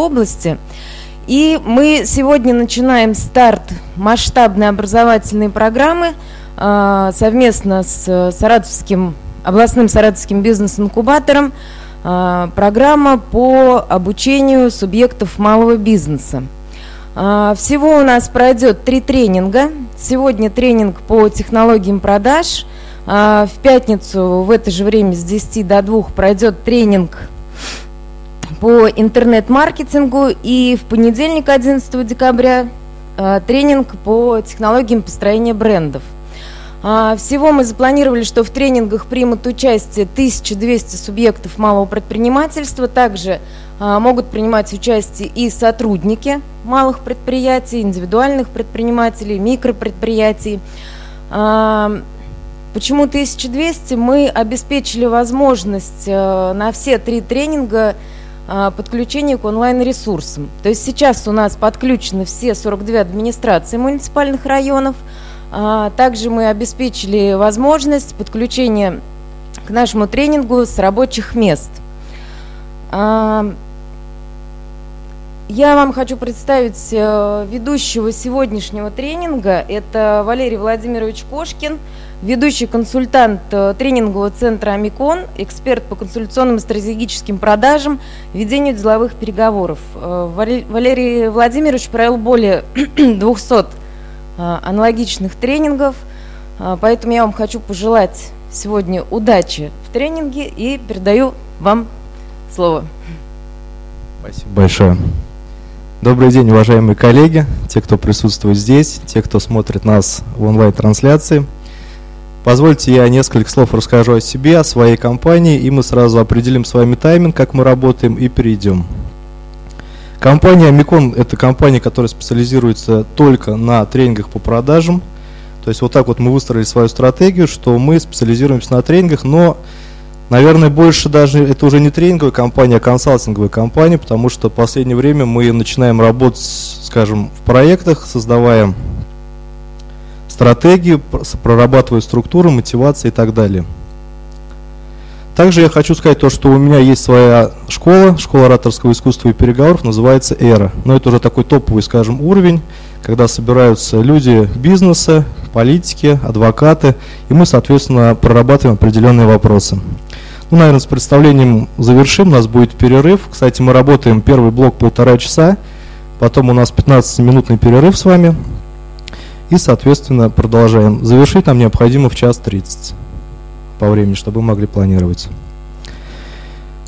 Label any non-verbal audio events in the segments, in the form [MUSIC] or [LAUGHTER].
области. И мы сегодня начинаем старт масштабной образовательной программы э, совместно с Саратовским, областным Саратовским бизнес-инкубатором э, программа по обучению субъектов малого бизнеса. Э, всего у нас пройдет три тренинга. Сегодня тренинг по технологиям продаж. Э, в пятницу в это же время с 10 до 2 пройдет тренинг по интернет-маркетингу и в понедельник, 11 декабря, э, тренинг по технологиям построения брендов. А, всего мы запланировали, что в тренингах примут участие 1200 субъектов малого предпринимательства. Также а, могут принимать участие и сотрудники малых предприятий, индивидуальных предпринимателей, микропредприятий. А, почему 1200? Мы обеспечили возможность э, на все три тренинга подключение к онлайн-ресурсам. То есть сейчас у нас подключены все 42 администрации муниципальных районов. А, также мы обеспечили возможность подключения к нашему тренингу с рабочих мест. А, я вам хочу представить э, ведущего сегодняшнего тренинга. Это Валерий Владимирович Кошкин – ведущий консультант э, тренингового центра «Амикон», эксперт по консультационным и стратегическим продажам, ведению деловых переговоров. Э, Валерий Владимирович провел более [CLEARS THROAT] 200 э, аналогичных тренингов, поэтому я вам хочу пожелать сегодня удачи в тренинге и передаю вам слово. Спасибо большое. Добрый день, уважаемые коллеги, те, кто присутствует здесь, те, кто смотрит нас в онлайн-трансляции – Позвольте я несколько слов расскажу о себе, о своей компании, и мы сразу определим с вами тайминг, как мы работаем, и перейдем. Компания Amicon – это компания, которая специализируется только на тренингах по продажам. То есть вот так вот мы выстроили свою стратегию, что мы специализируемся на тренингах, но, наверное, больше даже это уже не тренинговая компания, а консалтинговая компания, потому что в последнее время мы начинаем работать, скажем, в проектах, создавая стратегию, прорабатываю структуру, мотивацию и так далее. Также я хочу сказать то, что у меня есть своя школа, школа ораторского искусства и переговоров, называется «Эра». Но это уже такой топовый, скажем, уровень, когда собираются люди бизнеса, политики, адвокаты, и мы, соответственно, прорабатываем определенные вопросы. Ну, наверное, с представлением завершим, у нас будет перерыв. Кстати, мы работаем первый блок полтора часа, потом у нас 15-минутный перерыв с вами, и, соответственно, продолжаем. Завершить нам необходимо в час 30 по времени, чтобы мы могли планировать.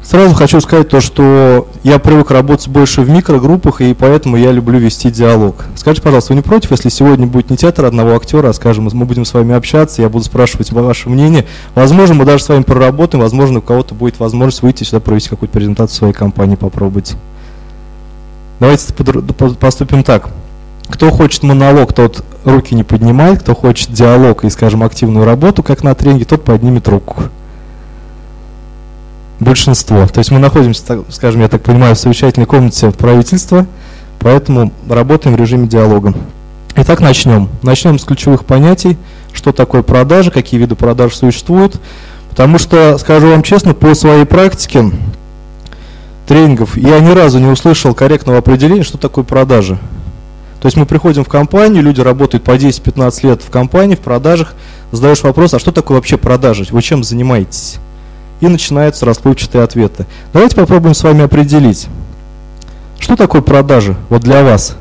Сразу хочу сказать то, что я привык работать больше в микрогруппах, и поэтому я люблю вести диалог. Скажите, пожалуйста, вы не против, если сегодня будет не театр одного актера, а, скажем, мы будем с вами общаться, я буду спрашивать ваше мнение. Возможно, мы даже с вами проработаем, возможно, у кого-то будет возможность выйти сюда, провести какую-то презентацию своей компании, попробовать. Давайте поступим так. Кто хочет монолог, тот руки не поднимает. Кто хочет диалог и, скажем, активную работу, как на тренинге, тот поднимет руку. Большинство. То есть мы находимся, скажем, я так понимаю, в совещательной комнате правительства, поэтому работаем в режиме диалога. Итак, начнем. Начнем с ключевых понятий, что такое продажи, какие виды продаж существуют. Потому что, скажу вам честно, по своей практике тренингов я ни разу не услышал корректного определения, что такое продажи. То есть мы приходим в компанию, люди работают по 10-15 лет в компании, в продажах, задаешь вопрос, а что такое вообще продажи, вы чем занимаетесь? И начинаются расплывчатые ответы. Давайте попробуем с вами определить, что такое продажи вот для вас.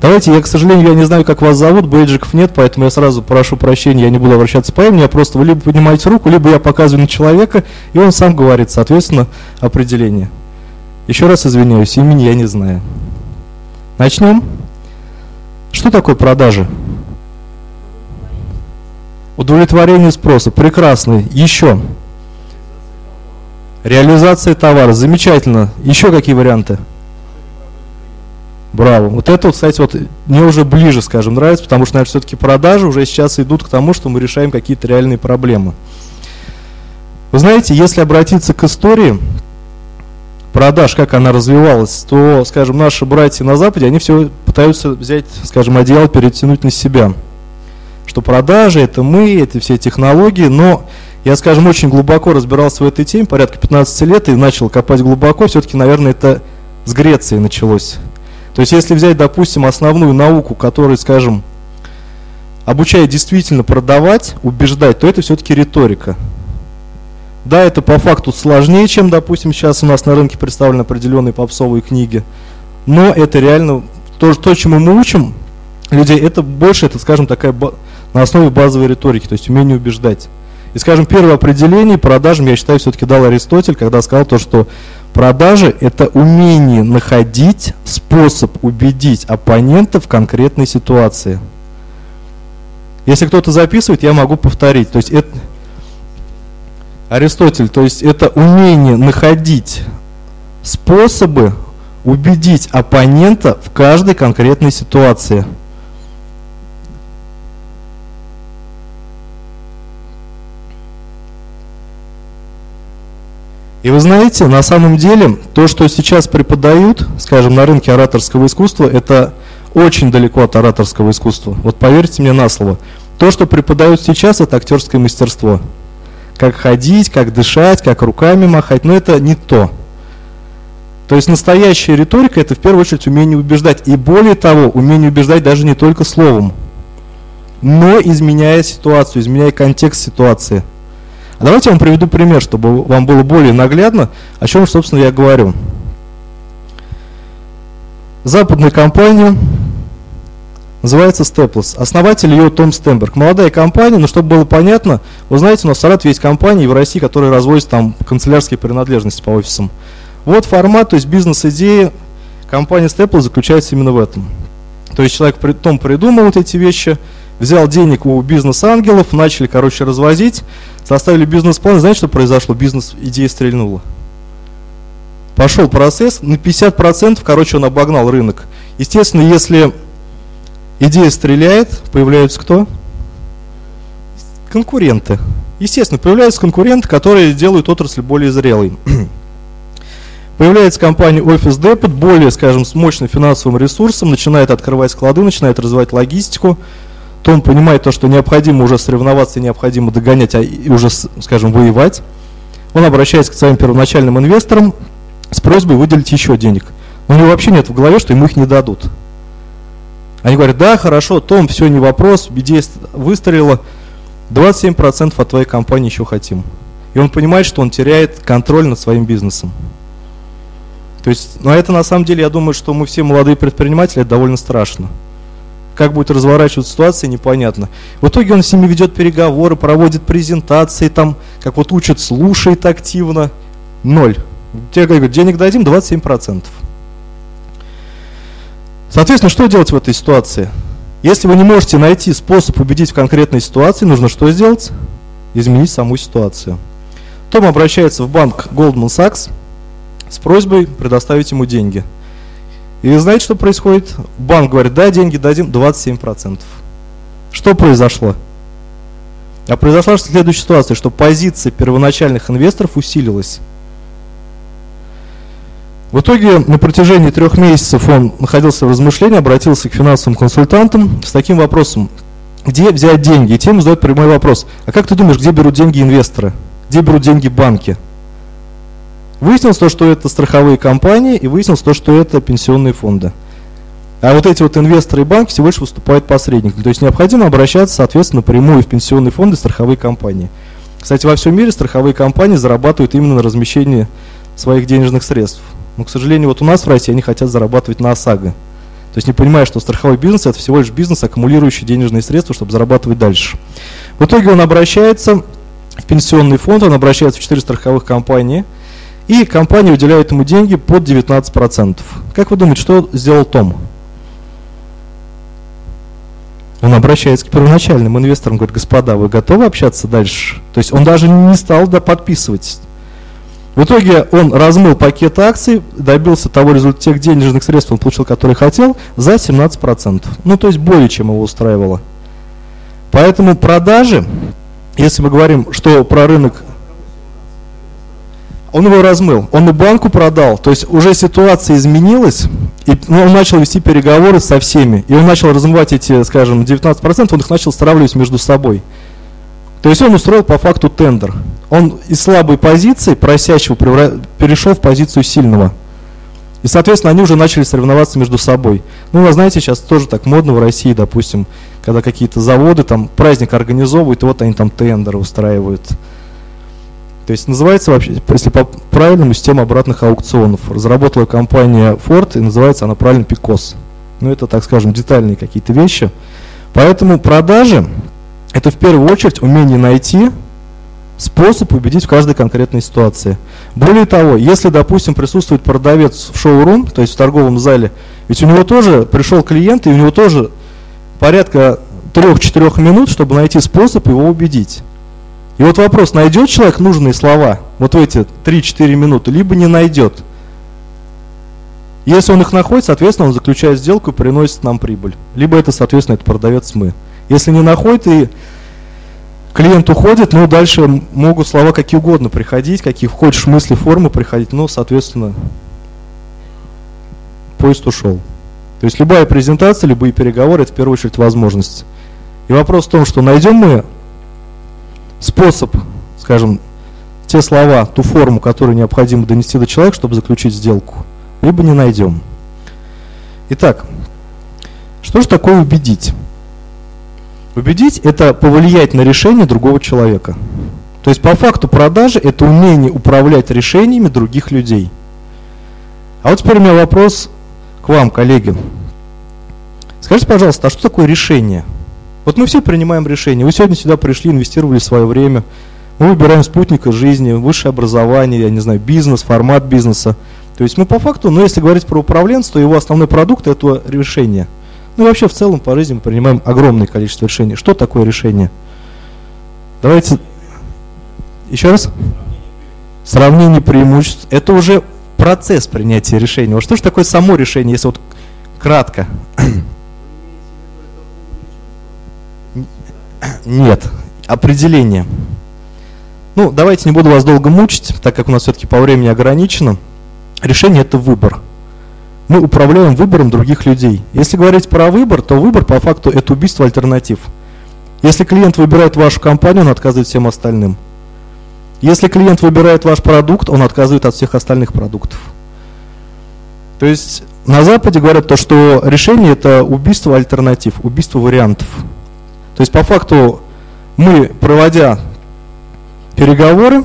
Давайте, я, к сожалению, я не знаю, как вас зовут, бейджиков нет, поэтому я сразу прошу прощения, я не буду обращаться по имени, я просто вы либо поднимаете руку, либо я показываю на человека, и он сам говорит, соответственно, определение. Еще раз извиняюсь, имени я не знаю. Начнем. Что такое продажи? Удовлетворение спроса. Прекрасно. Еще. Реализация товара. Замечательно. Еще какие варианты? Браво. Вот это, вот, кстати, вот мне уже ближе, скажем, нравится, потому что, наверное, все-таки продажи уже сейчас идут к тому, что мы решаем какие-то реальные проблемы. Вы знаете, если обратиться к истории, продаж, как она развивалась, то, скажем, наши братья на Западе, они все пытаются взять, скажем, одеяло, перетянуть на себя. Что продажи, это мы, это все технологии, но я, скажем, очень глубоко разбирался в этой теме, порядка 15 лет, и начал копать глубоко. Все-таки, наверное, это с Греции началось. То есть если взять, допустим, основную науку, которая, скажем, обучает действительно продавать, убеждать, то это все-таки риторика. Да, это по факту сложнее, чем, допустим, сейчас у нас на рынке представлены определенные попсовые книги. Но это реально то, то чему мы учим людей, это больше, это, скажем, такая на основе базовой риторики, то есть умение убеждать. И, скажем, первое определение продажам, я считаю, все-таки дал Аристотель, когда сказал то, что продажи – это умение находить способ убедить оппонента в конкретной ситуации. Если кто-то записывает, я могу повторить. То есть это Аристотель, то есть это умение находить способы убедить оппонента в каждой конкретной ситуации. И вы знаете, на самом деле, то, что сейчас преподают, скажем, на рынке ораторского искусства, это очень далеко от ораторского искусства. Вот поверьте мне на слово. То, что преподают сейчас, это актерское мастерство. Как ходить, как дышать, как руками махать, но это не то. То есть настоящая риторика – это в первую очередь умение убеждать. И более того, умение убеждать даже не только словом, но изменяя ситуацию, изменяя контекст ситуации – Давайте я вам приведу пример, чтобы вам было более наглядно, о чем, собственно, я говорю. Западная компания называется Staples. Основатель ее Том Стемберг. Молодая компания, но чтобы было понятно, вы знаете, у нас в Саратове есть компании в России, которые развозят там канцелярские принадлежности по офисам. Вот формат, то есть бизнес-идея компании Staples заключается именно в этом. То есть человек, Том придумал вот эти вещи, взял денег у бизнес-ангелов, начали, короче, развозить, составили бизнес-план, знаете, что произошло? Бизнес-идея стрельнула. Пошел процесс, на 50%, короче, он обогнал рынок. Естественно, если идея стреляет, появляются кто? Конкуренты. Естественно, появляются конкуренты, которые делают отрасль более зрелой. [CLEARS THROAT] Появляется компания Office Depot, более, скажем, с мощным финансовым ресурсом, начинает открывать склады, начинает развивать логистику, то он понимает то, что необходимо уже соревноваться, необходимо догонять, а уже, скажем, воевать. Он обращается к своим первоначальным инвесторам с просьбой выделить еще денег. у него вообще нет в голове, что ему их не дадут. Они говорят, да, хорошо, Том, все, не вопрос, идея выстрелила, 27% от твоей компании еще хотим. И он понимает, что он теряет контроль над своим бизнесом. То есть, но это на самом деле, я думаю, что мы все молодые предприниматели, это довольно страшно. Как будет разворачиваться ситуация, непонятно. В итоге он с ними ведет переговоры, проводит презентации, там, как вот учат, слушает активно. Ноль. Тебе говорят, денег дадим 27%. Соответственно, что делать в этой ситуации? Если вы не можете найти способ убедить в конкретной ситуации, нужно что сделать? Изменить саму ситуацию. Том обращается в банк Goldman Sachs с просьбой предоставить ему деньги – и знаете, что происходит? Банк говорит, да, деньги дадим, 27%. Что произошло? А произошла следующая ситуация, что позиция первоначальных инвесторов усилилась. В итоге на протяжении трех месяцев он находился в размышлении, обратился к финансовым консультантам с таким вопросом. Где взять деньги? И тем задают прямой вопрос. А как ты думаешь, где берут деньги инвесторы? Где берут деньги банки? Выяснилось то, что это страховые компании, и выяснилось то, что это пенсионные фонды. А вот эти вот инвесторы и банки всего лишь выступают посредниками. То есть необходимо обращаться, соответственно, напрямую в пенсионные фонды страховые компании. Кстати, во всем мире страховые компании зарабатывают именно на размещении своих денежных средств. Но, к сожалению, вот у нас в России они хотят зарабатывать на ОСАГО. То есть не понимая, что страховой бизнес это всего лишь бизнес, аккумулирующий денежные средства, чтобы зарабатывать дальше. В итоге он обращается в пенсионный фонд, он обращается в четыре страховых компании – и компания уделяет ему деньги под 19%. Как вы думаете, что сделал Том? Он обращается к первоначальным инвесторам, говорит, господа, вы готовы общаться дальше? То есть он даже не стал да, подписывать. В итоге он размыл пакет акций, добился того результата, тех денежных средств он получил, которые хотел, за 17%. Ну, то есть более чем его устраивало. Поэтому продажи, если мы говорим, что про рынок он его размыл, он и банку продал, то есть уже ситуация изменилась, и ну, он начал вести переговоры со всеми, и он начал размывать эти, скажем, 19%, он их начал стравливать между собой. То есть он устроил по факту тендер. Он из слабой позиции, просящего, перешел в позицию сильного. И, соответственно, они уже начали соревноваться между собой. Ну, вы знаете, сейчас тоже так модно в России, допустим, когда какие-то заводы там праздник организовывают, и вот они там тендеры устраивают. То есть называется вообще, если по правильному, система обратных аукционов. Разработала компания Ford, и называется она правильно PICOS. Ну, это, так скажем, детальные какие-то вещи. Поэтому продажи – это в первую очередь умение найти способ убедить в каждой конкретной ситуации. Более того, если, допустим, присутствует продавец в шоу-рум, то есть в торговом зале, ведь у него тоже пришел клиент, и у него тоже порядка 3-4 минут, чтобы найти способ его убедить. И вот вопрос, найдет человек нужные слова вот в эти 3-4 минуты, либо не найдет. Если он их находит, соответственно, он заключает сделку и приносит нам прибыль. Либо это, соответственно, это продавец мы. Если не находит и клиент уходит, ну, дальше могут слова какие угодно приходить, какие хочешь мысли, формы приходить, но, соответственно, поезд ушел. То есть любая презентация, любые переговоры – это в первую очередь возможность. И вопрос в том, что найдем мы способ, скажем, те слова, ту форму, которую необходимо донести до человека, чтобы заключить сделку, либо не найдем. Итак, что же такое убедить? Убедить – это повлиять на решение другого человека. То есть по факту продажи – это умение управлять решениями других людей. А вот теперь у меня вопрос к вам, коллеги. Скажите, пожалуйста, а что такое решение? Вот мы все принимаем решения. Вы сегодня сюда пришли, инвестировали свое время. Мы выбираем спутника жизни, высшее образование, я не знаю, бизнес, формат бизнеса. То есть мы по факту, ну если говорить про управленство, его основной продукт – это решение – ну и вообще в целом по жизни мы принимаем огромное количество решений. Что такое решение? Давайте еще раз. Сравнение преимуществ. Это уже процесс принятия решения. Вот что же такое само решение, если вот кратко? Нет. Определение. Ну, давайте не буду вас долго мучить, так как у нас все-таки по времени ограничено. Решение – это выбор мы управляем выбором других людей. Если говорить про выбор, то выбор по факту это убийство альтернатив. Если клиент выбирает вашу компанию, он отказывает всем остальным. Если клиент выбирает ваш продукт, он отказывает от всех остальных продуктов. То есть на Западе говорят то, что решение это убийство альтернатив, убийство вариантов. То есть по факту мы, проводя переговоры,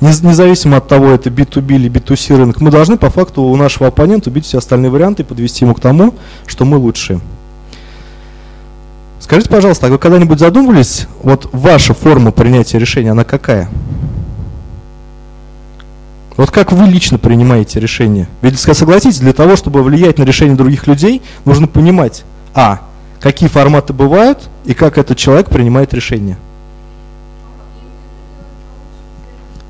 независимо от того, это B2B или B2C рынок, мы должны по факту у нашего оппонента убить все остальные варианты и подвести ему к тому, что мы лучшие. Скажите, пожалуйста, а вы когда-нибудь задумывались, вот ваша форма принятия решения, она какая? Вот как вы лично принимаете решение? Ведь согласитесь, для того, чтобы влиять на решение других людей, нужно понимать, а, какие форматы бывают и как этот человек принимает решение.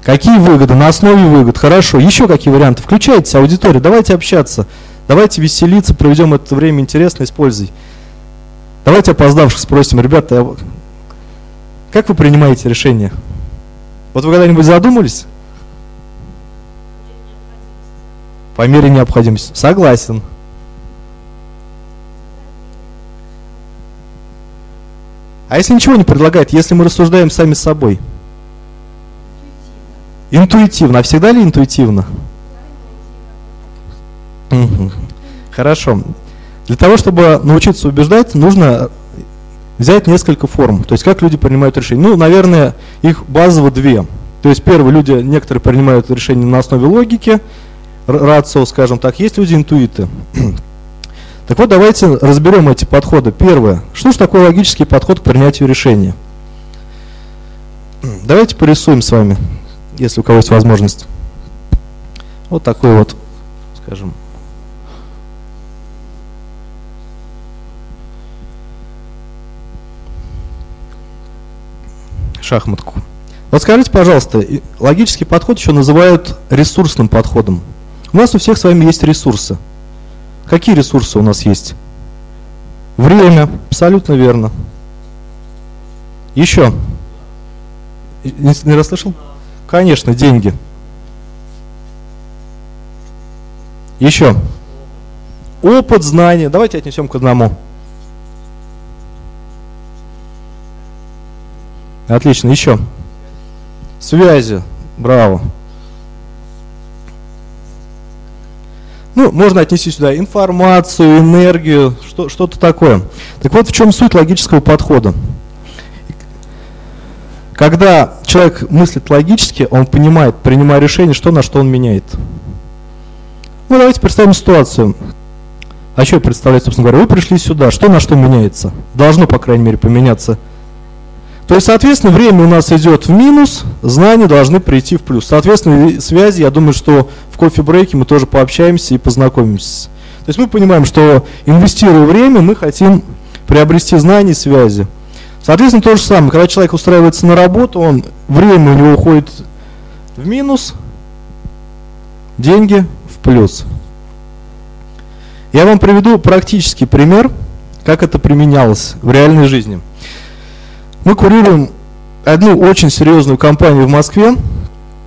Какие выгоды? На основе выгод. Хорошо. Еще какие варианты? Включайтесь, аудитория. Давайте общаться. Давайте веселиться, проведем это время интересно, используй. Давайте опоздавших спросим, ребята, а как вы принимаете решения? Вот вы когда-нибудь задумались? По мере необходимости. Согласен. А если ничего не предлагает, если мы рассуждаем сами с собой – Интуитивно. А всегда ли интуитивно? Угу. Хорошо. Для того, чтобы научиться убеждать, нужно взять несколько форм. То есть, как люди принимают решения. Ну, наверное, их базово две. То есть, первые люди, некоторые принимают решения на основе логики, рацио, скажем так. Есть люди интуиты. [CLEARS THROAT] Так вот, давайте разберем эти подходы. Первое. Что же такое логический подход к принятию решения? Давайте порисуем с вами если у кого есть возможность. Вот такой вот, скажем, шахматку. Вот скажите, пожалуйста, логический подход еще называют ресурсным подходом. У нас у всех с вами есть ресурсы. Какие ресурсы у нас есть? Время, абсолютно верно. Еще. Не, не расслышал? Конечно, деньги. Еще. Опыт, знания. Давайте отнесем к одному. Отлично. Еще. Связи. Браво. Ну, можно отнести сюда информацию, энергию, что, что-то такое. Так вот, в чем суть логического подхода? Когда человек мыслит логически, он понимает, принимая решение, что на что он меняет. Ну, давайте представим ситуацию. А что представлять, собственно говоря? Вы пришли сюда, что на что меняется? Должно, по крайней мере, поменяться. То есть, соответственно, время у нас идет в минус, знания должны прийти в плюс. Соответственно, связи, я думаю, что в кофе-брейке мы тоже пообщаемся и познакомимся. То есть мы понимаем, что инвестируя время, мы хотим приобрести знания и связи. Соответственно, то же самое, когда человек устраивается на работу, он, время у него уходит в минус, деньги в плюс. Я вам приведу практический пример, как это применялось в реальной жизни. Мы курируем одну очень серьезную компанию в Москве,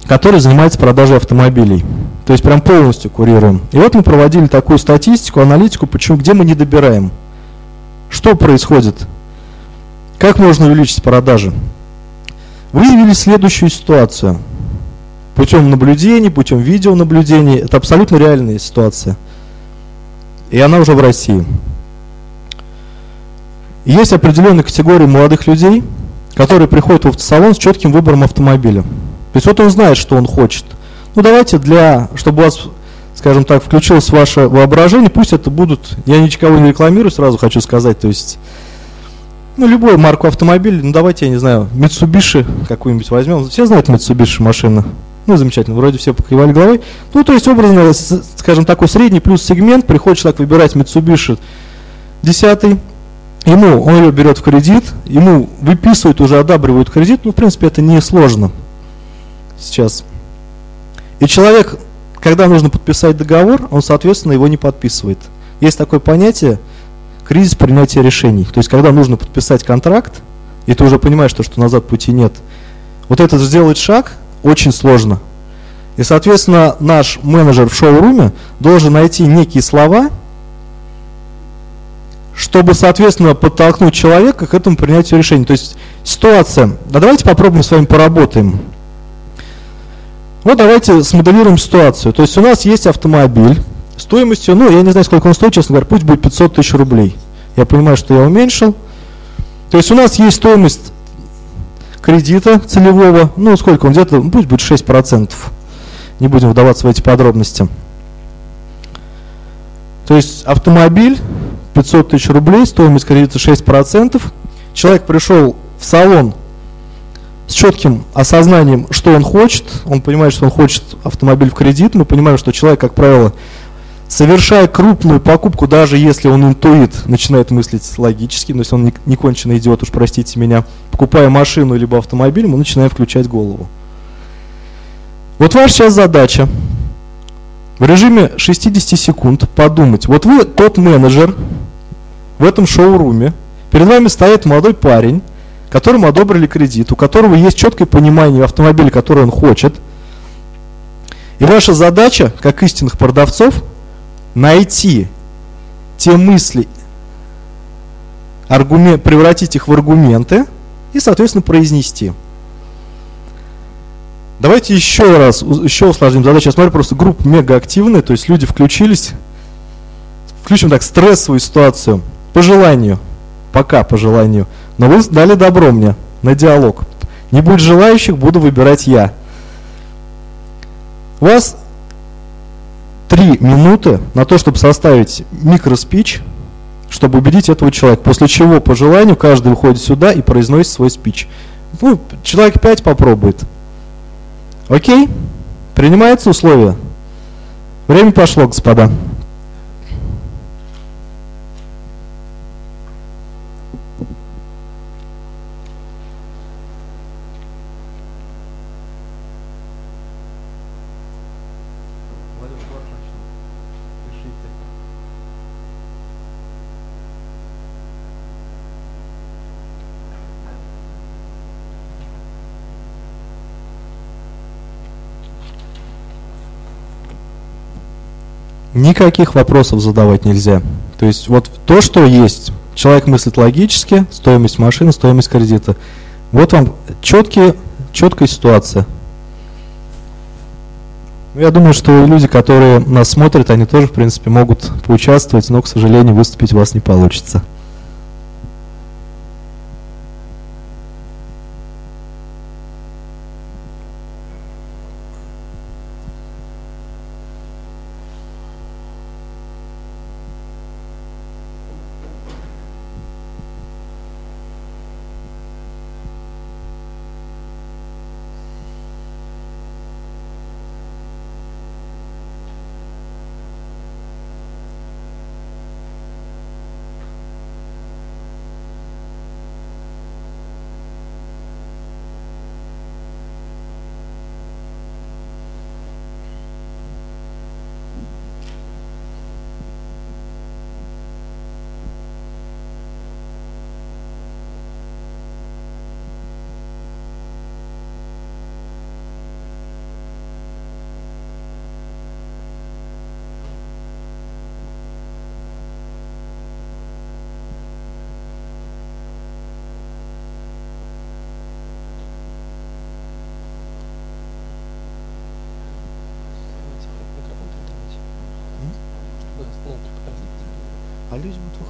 которая занимается продажей автомобилей. То есть прям полностью курируем. И вот мы проводили такую статистику, аналитику, почему, где мы не добираем. Что происходит? Как можно увеличить продажи? Выявили следующую ситуацию. Путем наблюдений, путем видеонаблюдений. Это абсолютно реальная ситуация. И она уже в России. Есть определенная категория молодых людей, которые приходят в автосалон с четким выбором автомобиля. То есть вот он знает, что он хочет. Ну давайте для, чтобы у вас, скажем так, включилось ваше воображение, пусть это будут, я никого не рекламирую, сразу хочу сказать, то есть ну, любую марку автомобиля, ну, давайте, я не знаю, Mitsubishi какую-нибудь возьмем. Все знают Mitsubishi машина. Ну, замечательно, вроде все покивали головой. Ну, то есть, образно, скажем, такой средний плюс сегмент, приходит человек выбирать Mitsubishi 10 ему, он ее берет в кредит, ему выписывают, уже одабривают кредит, ну, в принципе, это не сложно сейчас. И человек, когда нужно подписать договор, он, соответственно, его не подписывает. Есть такое понятие – кризис принятия решений. То есть, когда нужно подписать контракт, и ты уже понимаешь, что, что назад пути нет, вот этот сделать шаг очень сложно. И, соответственно, наш менеджер в шоуруме должен найти некие слова, чтобы, соответственно, подтолкнуть человека к этому принятию решений. То есть ситуация, да давайте попробуем с вами поработаем. Вот давайте смоделируем ситуацию. То есть у нас есть автомобиль, стоимостью, ну, я не знаю, сколько он стоит, честно говоря, пусть будет 500 тысяч рублей. Я понимаю, что я уменьшил. То есть у нас есть стоимость кредита целевого, ну, сколько он где-то, ну, пусть будет 6%. Не будем вдаваться в эти подробности. То есть автомобиль 500 тысяч рублей, стоимость кредита 6%. Человек пришел в салон с четким осознанием, что он хочет. Он понимает, что он хочет автомобиль в кредит. Мы понимаем, что человек, как правило, совершая крупную покупку, даже если он интуит, начинает мыслить логически, то есть он не, не конченый идиот, уж простите меня, покупая машину либо автомобиль, мы начинаем включать голову. Вот ваша сейчас задача в режиме 60 секунд подумать. Вот вы тот менеджер в этом шоуруме, перед вами стоит молодой парень, которому одобрили кредит, у которого есть четкое понимание автомобиля, который он хочет. И ваша задача, как истинных продавцов, найти те мысли, аргумент, превратить их в аргументы и, соответственно, произнести. Давайте еще раз, еще усложним задачу. Я смотрю, просто группа мега активная, то есть люди включились. Включим так стрессовую ситуацию. По желанию. Пока по желанию. Но вы дали добро мне на диалог. Не будет желающих, буду выбирать я. У вас три минуты на то, чтобы составить микроспич, чтобы убедить этого человека. После чего, по желанию, каждый выходит сюда и произносит свой спич. Ну, человек пять попробует. Окей? Принимается условие? Время пошло, господа. Никаких вопросов задавать нельзя. То есть вот то, что есть, человек мыслит логически, стоимость машины, стоимость кредита. Вот вам четкие, четкая ситуация. Я думаю, что люди, которые нас смотрят, они тоже, в принципе, могут поучаствовать, но, к сожалению, выступить у вас не получится.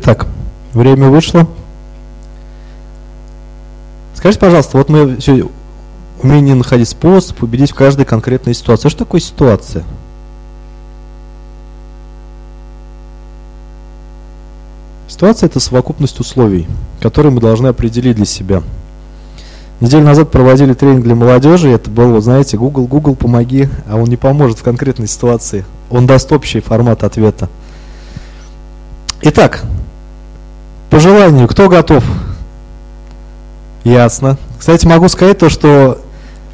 Итак, время вышло. Скажите, пожалуйста, вот мы все умение находить способ, убедить в каждой конкретной ситуации. Что такое ситуация? Ситуация – это совокупность условий, которые мы должны определить для себя. Неделю назад проводили тренинг для молодежи, это был, вот знаете, Google, Google, помоги, а он не поможет в конкретной ситуации. Он даст общий формат ответа. Итак, по желанию, кто готов? Ясно. Кстати, могу сказать то, что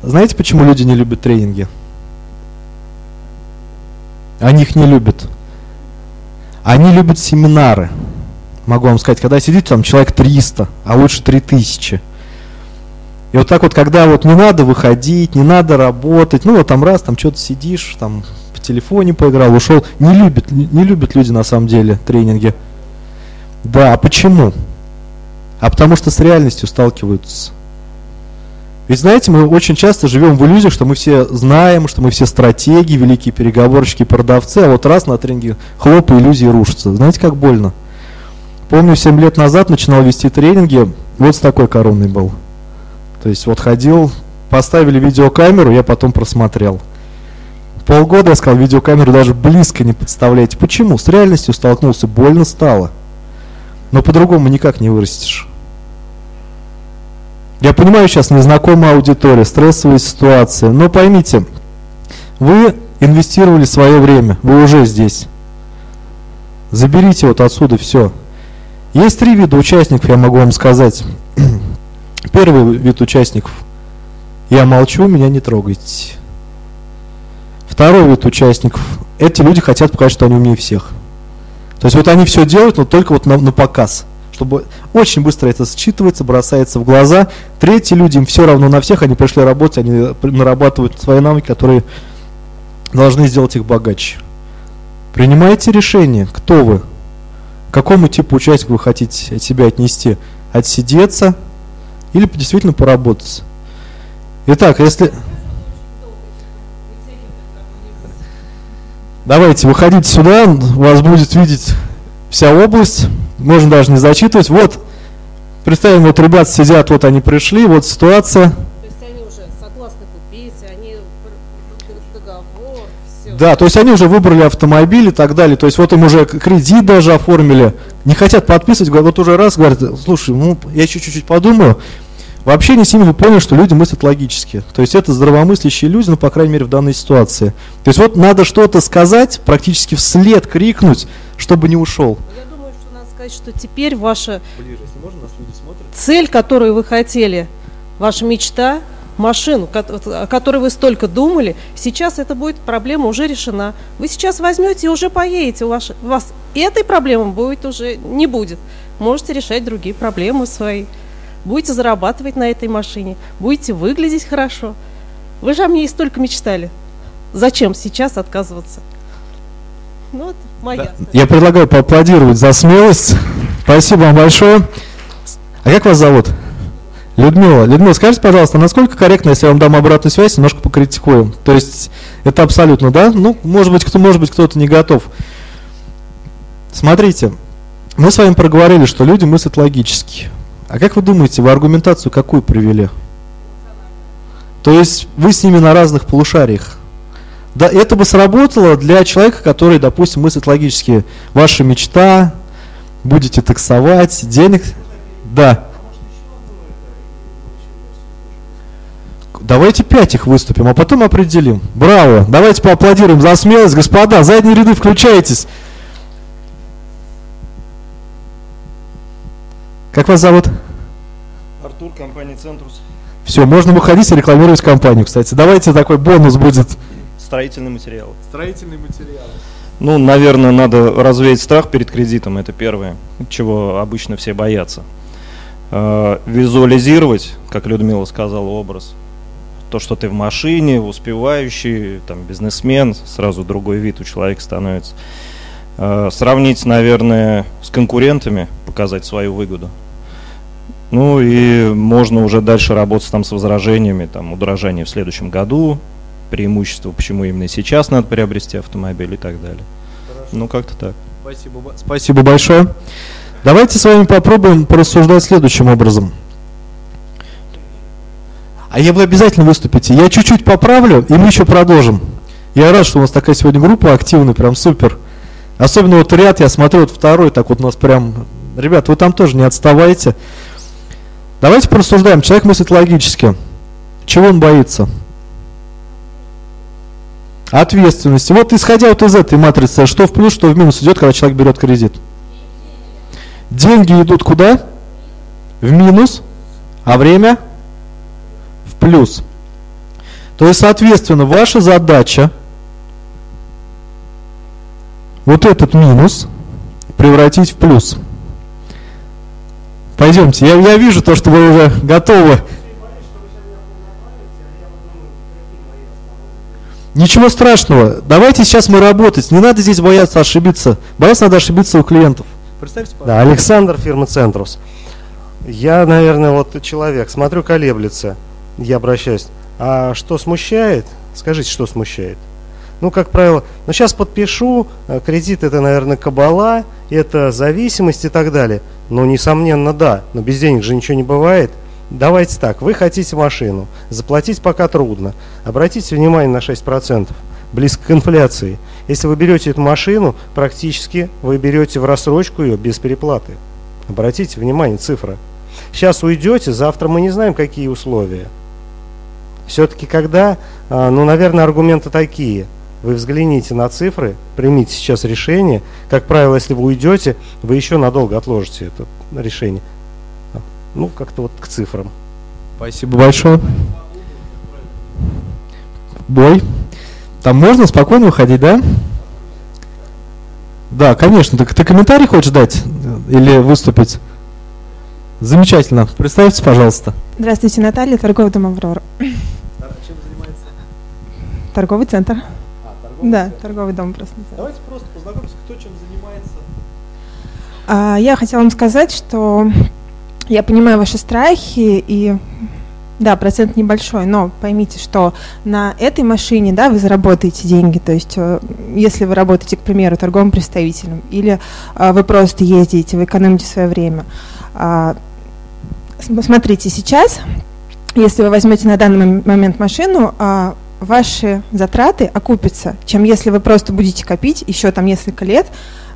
знаете, почему люди не любят тренинги? Они их не любят. Они любят семинары. Могу вам сказать, когда сидит там человек 300, а лучше 3000. И вот так вот, когда вот не надо выходить, не надо работать, ну вот там раз, там что-то сидишь, там в телефоне поиграл, ушел, не любят, не любят люди на самом деле тренинги. Да, а почему? А потому что с реальностью сталкиваются. Ведь знаете, мы очень часто живем в иллюзии, что мы все знаем, что мы все стратеги, великие переговорщики, продавцы, а вот раз на тренинге хлоп, и иллюзии рушатся. Знаете, как больно? Помню, 7 лет назад начинал вести тренинги, вот с такой короной был. То есть вот ходил, поставили видеокамеру, я потом просмотрел. Полгода я сказал, видеокамеру даже близко не представляете. Почему? С реальностью столкнулся, больно стало. Но по-другому никак не вырастешь. Я понимаю, сейчас незнакомая аудитория, стрессовая ситуация, но поймите, вы инвестировали свое время, вы уже здесь. Заберите вот отсюда все. Есть три вида участников, я могу вам сказать. [CLEARS THROAT] Первый вид участников. Я молчу, меня не трогайте. Второй вид участников. Эти люди хотят показать, что они умнее всех. То есть вот они все делают, но только вот на, на показ. Чтобы очень быстро это считывается, бросается в глаза. Третьи люди, им все равно на всех, они пришли работать, они нарабатывают свои навыки, которые должны сделать их богаче. Принимайте решение, кто вы, к какому типу участника вы хотите от себя отнести. Отсидеться или действительно поработать. Итак, если... Давайте, выходите сюда, вас будет видеть вся область, можно даже не зачитывать. Вот представим, вот ребята сидят, вот они пришли, вот ситуация. То есть они уже согласны купить, они договор, все. Да, то есть они уже выбрали автомобиль и так далее. То есть вот им уже кредит даже оформили. Не хотят подписывать, вот уже раз говорят, слушай, ну я чуть-чуть подумаю. Вообще не с ними вы поняли, что люди мыслят логически. То есть это здравомыслящие люди, ну, по крайней мере, в данной ситуации. То есть вот надо что-то сказать, практически вслед крикнуть, чтобы не ушел. Я думаю, что надо сказать, что теперь ваша Ближе, если можно, нас люди смотрят. цель, которую вы хотели, ваша мечта, машину, о которой вы столько думали, сейчас это будет проблема уже решена. Вы сейчас возьмете и уже поедете, у вас, у вас этой проблемы будет уже не будет. Можете решать другие проблемы свои будете зарабатывать на этой машине, будете выглядеть хорошо. Вы же о мне и столько мечтали. Зачем сейчас отказываться? Ну, вот моя. Да. Я предлагаю поаплодировать за смелость. Спасибо вам большое. А как вас зовут? Людмила. Людмила, скажите, пожалуйста, насколько корректно, если я вам дам обратную связь, немножко покритикуем? То есть это абсолютно, да? Ну, может быть, кто, может быть, кто-то не готов. Смотрите, мы с вами проговорили, что люди мыслят логически. А как вы думаете, вы аргументацию какую привели? То есть вы с ними на разных полушариях. Да, это бы сработало для человека, который, допустим, мыслит логически. Ваша мечта, будете таксовать, денег. Да. Давайте пять их выступим, а потом определим. Браво! Давайте поаплодируем за смелость, господа. Задние ряды включайтесь. Как вас зовут? Артур, компания Центрус. Все, можно выходить и рекламировать компанию, кстати. Давайте такой бонус будет. Строительный материал. Строительный материал. Ну, наверное, надо развеять страх перед кредитом, это первое, чего обычно все боятся. Э, визуализировать, как Людмила сказала, образ. То, что ты в машине, успевающий, там, бизнесмен, сразу другой вид у человека становится. Э, сравнить, наверное, с конкурентами, показать свою выгоду. Ну и можно уже дальше работать там с возражениями, там удорожание в следующем году, преимущество, почему именно сейчас надо приобрести автомобиль и так далее. Хорошо. Ну как-то так. Спасибо, спасибо большое. Давайте с вами попробуем порассуждать следующим образом. А я вы обязательно выступите. Я чуть-чуть поправлю, и мы еще продолжим. Я рад, что у нас такая сегодня группа активная, прям супер. Особенно вот ряд, я смотрю, вот второй, так вот у нас прям... Ребят, вы там тоже не отставайте. Давайте порассуждаем. Человек мыслит логически. Чего он боится? Ответственности. Вот исходя вот из этой матрицы, что в плюс, что в минус идет, когда человек берет кредит? Деньги идут куда? В минус, а время в плюс. То есть, соответственно, ваша задача вот этот минус превратить в плюс. Пойдемте, я, я вижу то, что вы уже готовы. Ничего страшного. Давайте сейчас мы работать. Не надо здесь бояться ошибиться. Бояться надо ошибиться у клиентов. Представьте, Да, Александр, фирма Центрус. Я, наверное, вот человек, смотрю, колеблется. Я обращаюсь. А что смущает? Скажите, что смущает? Ну, как правило, ну сейчас подпишу, э, кредит это, наверное, кабала, это зависимость и так далее. Ну, несомненно, да, но без денег же ничего не бывает. Давайте так, вы хотите машину, заплатить пока трудно. Обратите внимание на 6%, близко к инфляции. Если вы берете эту машину, практически вы берете в рассрочку ее без переплаты. Обратите внимание, цифра. Сейчас уйдете, завтра мы не знаем, какие условия. Все-таки когда, а, ну, наверное, аргументы такие – вы взгляните на цифры, примите сейчас решение. Как правило, если вы уйдете, вы еще надолго отложите это решение. Ну, как-то вот к цифрам. Спасибо большое. Бой. Там можно спокойно выходить, да? Да, конечно. Так ты комментарий хочешь дать или выступить? Замечательно. Представьте, пожалуйста. Здравствуйте, Наталья, торговый дом «Аврора». Чем занимается? Торговый центр. Да, торговый дом просто. Давайте просто познакомимся, кто чем занимается. А, я хотела вам сказать, что я понимаю ваши страхи и да, процент небольшой, но поймите, что на этой машине, да, вы заработаете деньги, то есть э, если вы работаете, к примеру, торговым представителем, или а, вы просто ездите, вы экономите свое время, а, смотрите, сейчас, если вы возьмете на данный момент машину, а, ваши затраты окупятся, чем если вы просто будете копить еще там несколько лет,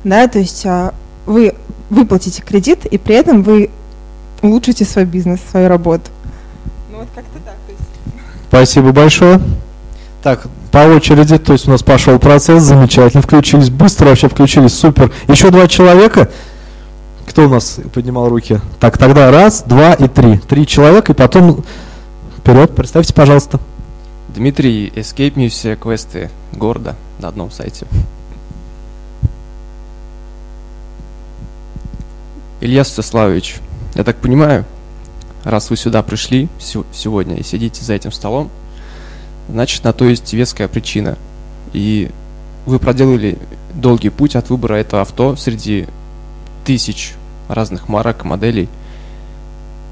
да, то есть а, вы выплатите кредит, и при этом вы улучшите свой бизнес, свою работу. Ну вот как-то так. Есть... Спасибо большое. Так, по очереди, то есть у нас пошел процесс, замечательно, включились, быстро вообще включились, супер. Еще два человека. Кто у нас поднимал руки? Так, тогда раз, два и три. Три человека, и потом вперед, представьте, пожалуйста. Дмитрий, Escape Me все квесты города на одном сайте. Илья Стаславович, я так понимаю, раз вы сюда пришли сегодня и сидите за этим столом, значит, на то есть веская причина. И вы проделали долгий путь от выбора этого авто среди тысяч разных марок, моделей.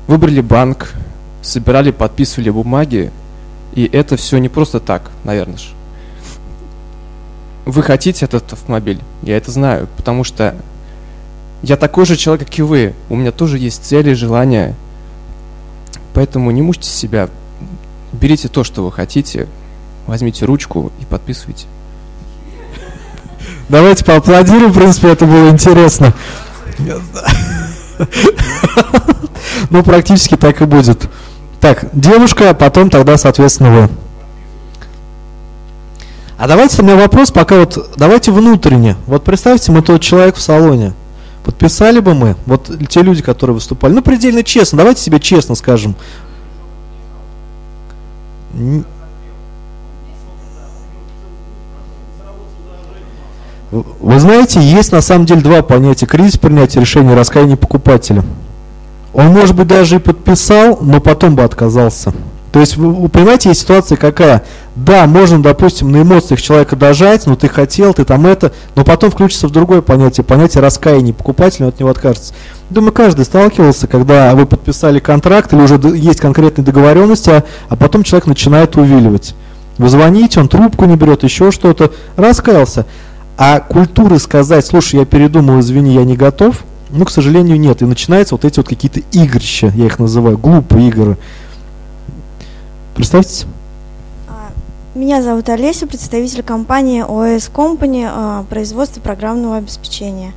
Выбрали банк, собирали, подписывали бумаги, и это все не просто так, наверное же. Вы хотите этот автомобиль, я это знаю, потому что я такой же человек, как и вы. У меня тоже есть цели, желания. Поэтому не мучьте себя. Берите то, что вы хотите, возьмите ручку и подписывайте. [LAUGHS] Давайте поаплодируем, в принципе, это было интересно. [LAUGHS] Ну, практически так и будет. Так, девушка, потом тогда, соответственно, вы. А давайте у меня вопрос пока вот, давайте внутренне. Вот представьте, мы тот человек в салоне. Подписали бы мы, вот те люди, которые выступали, ну предельно честно, давайте себе честно скажем. Вы знаете, есть на самом деле два понятия. Кризис принятия решения, раскаяние покупателя. Он, может быть, даже и подписал, но потом бы отказался. То есть, вы, вы понимаете, есть ситуация какая? Да, можно, допустим, на эмоциях человека дожать, но ты хотел, ты там это, но потом включится в другое понятие, понятие раскаяния покупателя, от него откажется. Думаю, каждый сталкивался, когда вы подписали контракт или уже есть конкретные договоренности, а, а потом человек начинает увиливать. Вы звоните, он трубку не берет, еще что-то, раскаялся. А культуры сказать, слушай, я передумал, извини, я не готов, ну, к сожалению, нет. И начинаются вот эти вот какие-то игрища, я их называю, глупые игры. Представьтесь. А, меня зовут Олеся, представитель компании OS Company, а, производство программного обеспечения.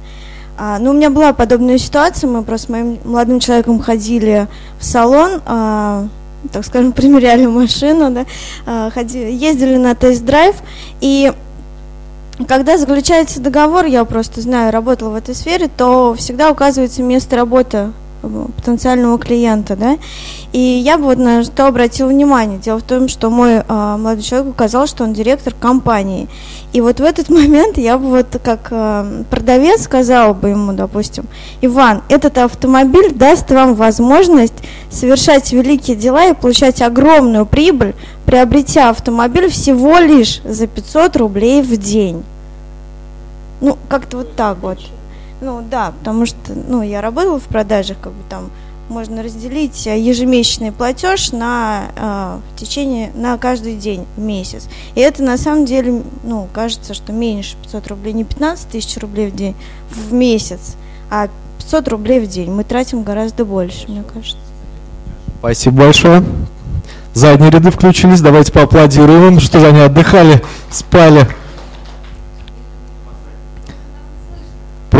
А, ну, у меня была подобная ситуация, мы просто с моим молодым человеком ходили в салон, так скажем, [LAUGHS] примеряли машину, да, ездили на тест-драйв, и когда заключается договор, я просто знаю, работала в этой сфере, то всегда указывается место работы потенциального клиента, да, и я бы вот на что обратила внимание. Дело в том, что мой а, молодой человек указал, что он директор компании, и вот в этот [LAUGHS] момент я бы вот как а, продавец сказала бы ему, допустим, Иван, этот автомобиль даст вам возможность совершать великие дела и получать огромную прибыль, приобретя автомобиль всего лишь за 500 рублей в день. Ну, как-то вот так вот. Ну да, потому что ну, я работала в продажах, как бы там можно разделить э, ежемесячный платеж на э, в течение на каждый день месяц. И это на самом деле, ну, кажется, что меньше 500 рублей, не 15 тысяч рублей в день в месяц, а 500 рублей в день. Мы тратим гораздо больше, мне кажется. Спасибо большое. Задние ряды включились. Давайте поаплодируем, что они отдыхали, спали.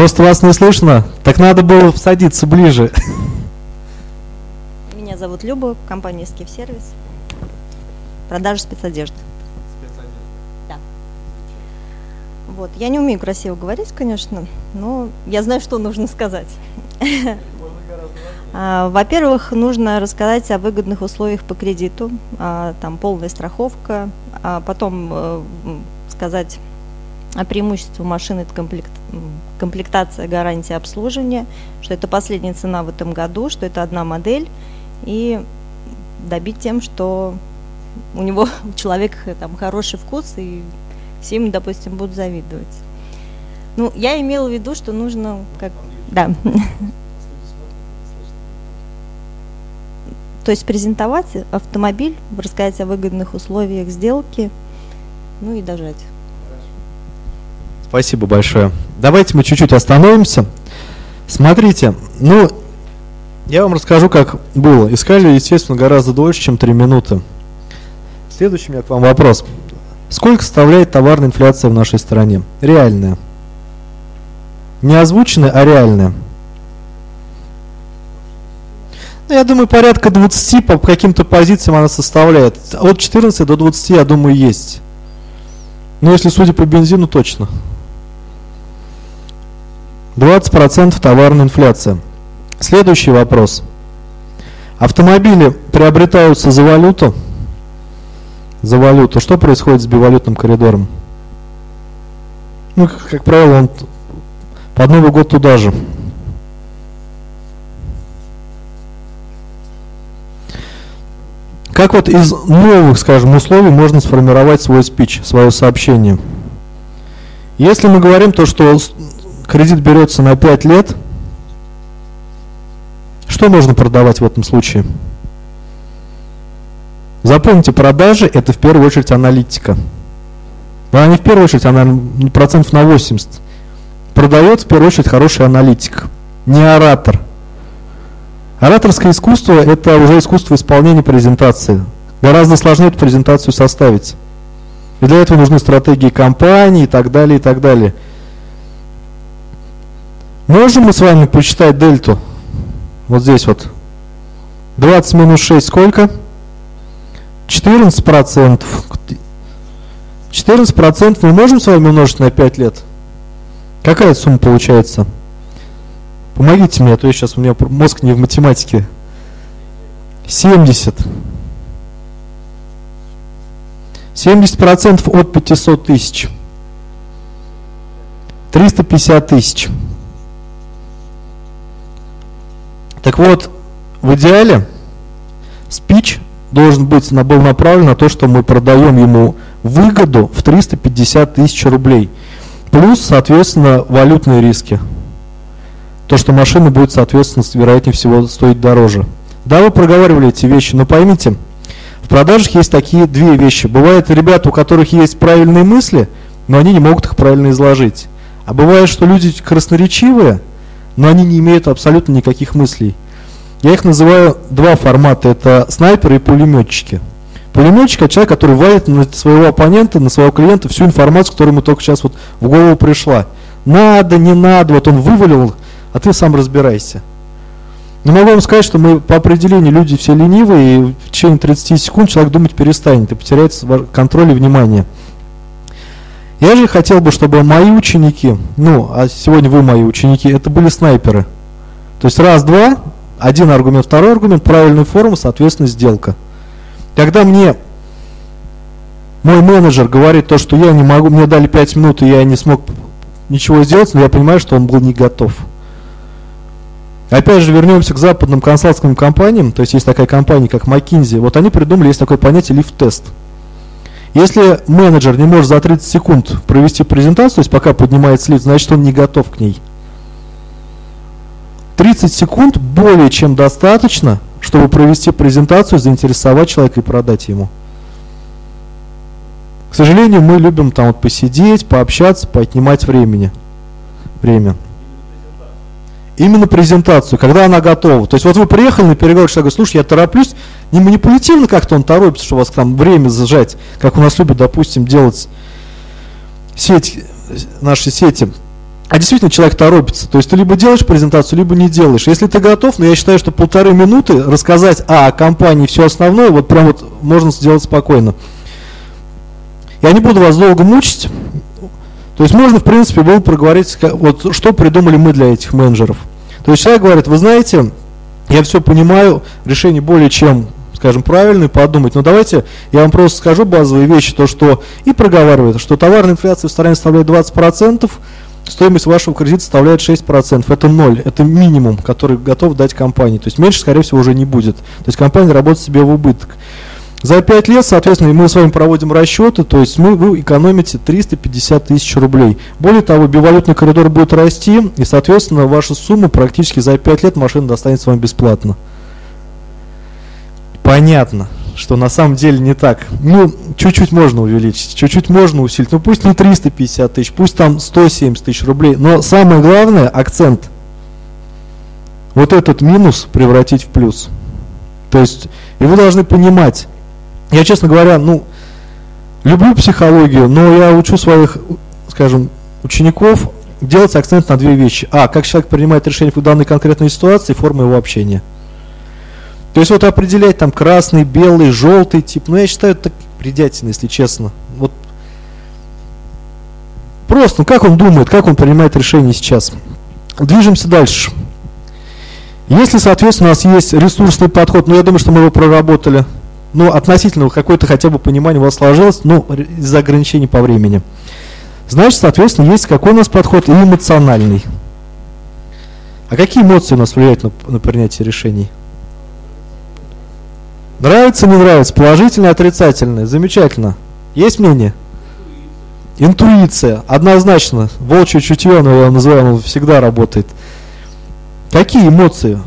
Просто вас не слышно. Так надо было садиться ближе. Меня зовут Люба, компания Скиф Сервис. Продажа спецодежды. Спецодежда. Да. Вот. Я не умею красиво говорить, конечно, но я знаю, что нужно сказать. [LAUGHS] А, во-первых, нужно рассказать о выгодных условиях по кредиту, а, там полная страховка, а потом э, сказать о преимуществе машины это комплект, комплектация, гарантия обслуживания, что это последняя цена в этом году, что это одна модель, и добить тем, что у него [LAUGHS] у человека там хороший вкус, и все ему, допустим, будут завидовать. Ну, я имела в виду, что нужно как... Да. [LAUGHS] То есть презентовать автомобиль, рассказать о выгодных условиях сделки, ну и дожать. Спасибо большое. Давайте мы чуть-чуть остановимся. Смотрите, ну, Я вам расскажу, как было. Искали, естественно, гораздо дольше, чем 3 минуты. Следующий у меня к вам вопрос. Сколько составляет товарная инфляция в нашей стране? Реальная. Не озвученная, а реальная. Ну, я думаю, порядка 20 по каким-то позициям она составляет. От 14 до 20, я думаю, есть. Но если судя по бензину, точно. 20% товарная инфляция. Следующий вопрос. Автомобили приобретаются за валюту? За валюту. Что происходит с бивалютным коридором? Ну, как, как правило, он под Новый год туда же. Как вот из новых, скажем, условий можно сформировать свой спич, свое сообщение? Если мы говорим то, что кредит берется на 5 лет, что можно продавать в этом случае? Запомните, продажи это в первую очередь аналитика. Но не в первую очередь, она процентов на 80. Продает в первую очередь хороший аналитик, не оратор – Ораторское искусство – это уже искусство исполнения презентации. Гораздо сложнее эту презентацию составить. И для этого нужны стратегии компании и так далее, и так далее. Можем мы с вами посчитать дельту? Вот здесь вот. 20 минус 6 сколько? 14 процентов. 14 процентов мы можем с вами умножить на 5 лет? Какая сумма получается? Помогите мне, а то я сейчас у меня мозг не в математике. 70. 70% от 500 тысяч. 350 тысяч. Так вот, в идеале спич должен быть был направлен на то, что мы продаем ему выгоду в 350 тысяч рублей. Плюс, соответственно, валютные риски то, что машина будет, соответственно, вероятнее всего стоить дороже. Да, вы проговаривали эти вещи, но поймите, в продажах есть такие две вещи. Бывают ребята, у которых есть правильные мысли, но они не могут их правильно изложить. А бывает, что люди красноречивые, но они не имеют абсолютно никаких мыслей. Я их называю два формата. Это снайперы и пулеметчики. Пулеметчик – это человек, который валит на своего оппонента, на своего клиента всю информацию, которая ему только сейчас вот в голову пришла. Надо, не надо, вот он вывалил а ты сам разбирайся. Но могу вам сказать, что мы по определению люди все ленивые, и в течение 30 секунд человек думать перестанет и потеряет контроль и внимание. Я же хотел бы, чтобы мои ученики, ну, а сегодня вы мои ученики, это были снайперы. То есть раз-два, один аргумент, второй аргумент, правильная форма, соответственно, сделка. Когда мне мой менеджер говорит то, что я не могу, мне дали 5 минут, и я не смог ничего сделать, но я понимаю, что он был не готов. Опять же, вернемся к западным консалтинговым компаниям, то есть есть такая компания, как McKinsey, вот они придумали, есть такое понятие лифт-тест. Если менеджер не может за 30 секунд провести презентацию, то есть пока поднимается лифт, значит он не готов к ней. 30 секунд более чем достаточно, чтобы провести презентацию, заинтересовать человека и продать ему. К сожалению, мы любим там вот посидеть, пообщаться, поотнимать времени. Время именно презентацию, когда она готова. То есть вот вы приехали на переговоры, человек говорит, слушай, я тороплюсь, не манипулятивно как-то он торопится, что у вас там время зажать, как у нас любят, допустим, делать сеть, наши сети. А действительно человек торопится. То есть ты либо делаешь презентацию, либо не делаешь. Если ты готов, но я считаю, что полторы минуты рассказать а, о компании все основное, вот прям вот можно сделать спокойно. Я не буду вас долго мучить. То есть можно, в принципе, было проговорить, вот что придумали мы для этих менеджеров. То есть человек говорит, вы знаете, я все понимаю, решение более чем скажем, правильное, подумать. Но давайте я вам просто скажу базовые вещи, то что и проговаривает, что товарная инфляция в стране составляет 20%, стоимость вашего кредита составляет 6%. Это ноль, это минимум, который готов дать компания. То есть меньше, скорее всего, уже не будет. То есть компания работает себе в убыток. За 5 лет, соответственно, мы с вами проводим расчеты, то есть мы, вы экономите 350 тысяч рублей. Более того, бивалютный коридор будет расти, и, соответственно, ваша сумма практически за 5 лет машина достанется вам бесплатно. Понятно, что на самом деле не так. Ну, чуть-чуть можно увеличить, чуть-чуть можно усилить. Ну, пусть не 350 тысяч, пусть там 170 тысяч рублей. Но самое главное, акцент. вот этот минус превратить в плюс. То есть, и вы должны понимать, я, честно говоря, ну, люблю психологию, но я учу своих, скажем, учеников делать акцент на две вещи. А, как человек принимает решение в данной конкретной ситуации, форма его общения. То есть вот определять там красный, белый, желтый тип, ну я считаю это предательно, если честно. Вот просто, ну как он думает, как он принимает решение сейчас. Движемся дальше. Если, соответственно, у нас есть ресурсный подход, ну я думаю, что мы его проработали, ну относительно какое-то хотя бы понимание у вас сложилось, ну из-за ограничений по времени. Значит, соответственно, есть какой у нас подход и эмоциональный. А какие эмоции у нас влияют на, на принятие решений? Нравится, не нравится, положительное, отрицательное, замечательно. Есть мнение? Интуиция, однозначно. Волчье чутье, но я называю, оно всегда работает. Какие эмоции?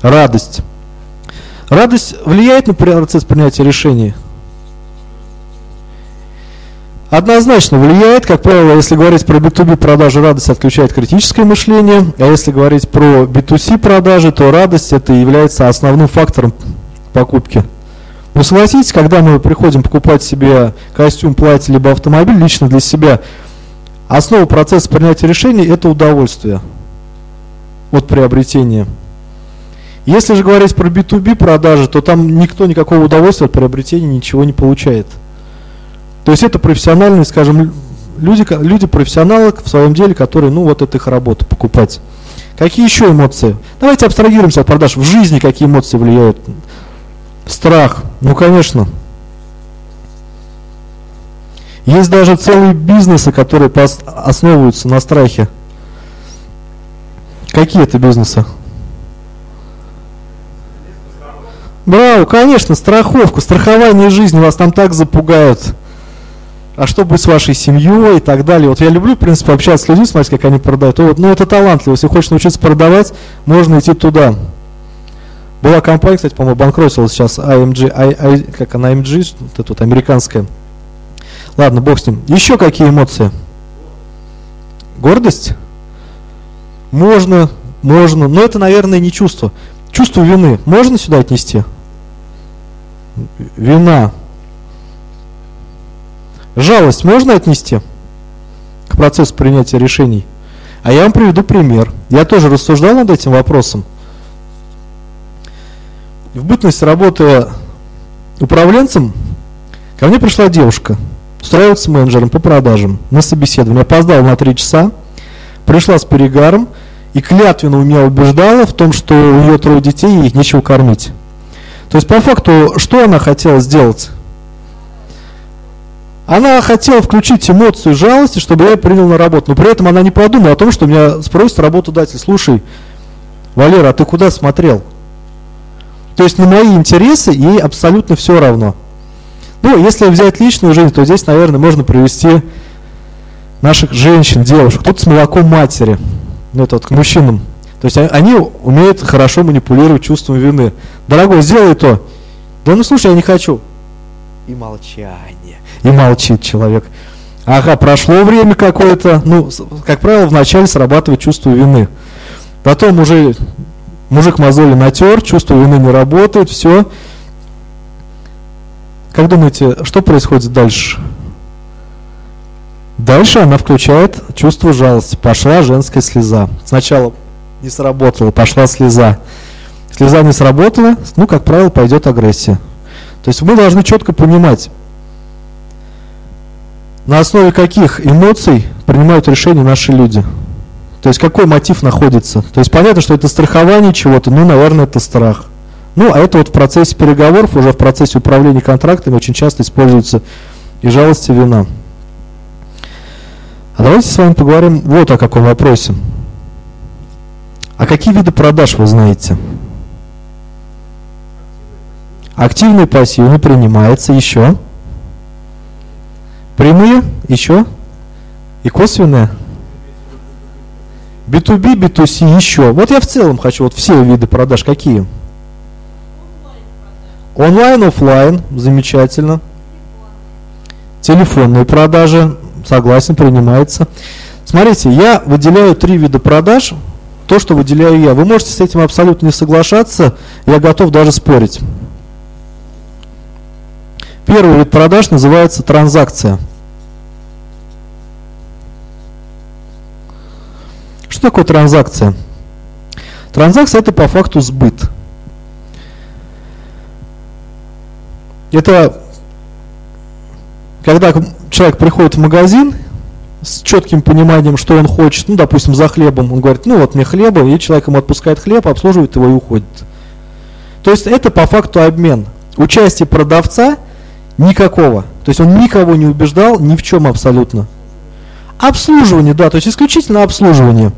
Радость. Радость влияет на процесс принятия решений? Однозначно влияет, как правило, если говорить про B2B продажи, радость отключает критическое мышление, а если говорить про B2C продажи, то радость это является основным фактором покупки. Но согласитесь, когда мы приходим покупать себе костюм, платье, либо автомобиль лично для себя, основа процесса принятия решений это удовольствие от приобретения. Если же говорить про B2B продажи, то там никто никакого удовольствия от приобретения ничего не получает. То есть это профессиональные, скажем, люди, люди профессионалы в своем деле, которые, ну вот это их работа, покупать. Какие еще эмоции? Давайте абстрагируемся от продаж. В жизни какие эмоции влияют? Страх. Ну, конечно. Есть даже целые бизнесы, которые основываются на страхе. Какие это бизнесы? Браво, конечно, страховку, страхование жизни вас там так запугают а что будет с вашей семьей и так далее. Вот я люблю, в принципе, общаться с людьми, смотреть, как они продают. Вот, ну, это талантливо. Если хочешь научиться продавать, можно идти туда. Была компания, кстати, по-моему, банкротилась сейчас, IMG, I, I, как она, IMG, вот эта вот американская. Ладно, бог с ним. Еще какие эмоции? Гордость? Можно, можно, но это, наверное, не чувство. Чувство вины можно сюда отнести? Вина. Жалость можно отнести к процессу принятия решений? А я вам приведу пример. Я тоже рассуждал над этим вопросом. В бытность работая управленцем, ко мне пришла девушка, устраиваться менеджером по продажам на собеседование. Опоздала на три часа, пришла с перегаром и клятвенно у меня убеждала в том, что у нее трое детей и их нечего кормить. То есть по факту, что она хотела сделать? Она хотела включить эмоцию жалости, чтобы я принял на работу. Но при этом она не подумала о том, что меня спросит работодатель, слушай, Валера, а ты куда смотрел? То есть на мои интересы ей абсолютно все равно. Ну, если взять личную жизнь, то здесь, наверное, можно привести наших женщин, девушек. Тут с молоком матери. Ну, это вот к мужчинам. То есть они умеют хорошо манипулировать чувством вины. Дорогой, сделай то. Да ну слушай, я не хочу. И молчание и молчит человек. Ага, прошло время какое-то, ну, как правило, вначале срабатывает чувство вины. Потом уже мужик мозоли натер, чувство вины не работает, все. Как думаете, что происходит дальше? Дальше она включает чувство жалости. Пошла женская слеза. Сначала не сработала, пошла слеза. Слеза не сработала, ну, как правило, пойдет агрессия. То есть мы должны четко понимать, на основе каких эмоций принимают решения наши люди? То есть какой мотив находится? То есть понятно, что это страхование чего-то, ну, наверное, это страх. Ну, а это вот в процессе переговоров, уже в процессе управления контрактами очень часто используется и жалость, и вина. А давайте с вами поговорим вот о каком вопросе. А какие виды продаж вы знаете? Активный пассивный принимается еще. Прямые, еще. И косвенные. B2B, B2C, еще. Вот я в целом хочу, вот все виды продаж какие? Онлайн, офлайн, замечательно. Телефонные продажи, согласен, принимается. Смотрите, я выделяю три вида продаж, то, что выделяю я. Вы можете с этим абсолютно не соглашаться, я готов даже спорить. Первый вид продаж называется транзакция. Что такое транзакция? Транзакция это по факту сбыт. Это когда человек приходит в магазин с четким пониманием, что он хочет, ну, допустим, за хлебом, он говорит, ну, вот мне хлеба, и человек ему отпускает хлеб, обслуживает его и уходит. То есть это по факту обмен. Участие продавца никакого. То есть он никого не убеждал ни в чем абсолютно. Обслуживание, да, то есть исключительно обслуживание.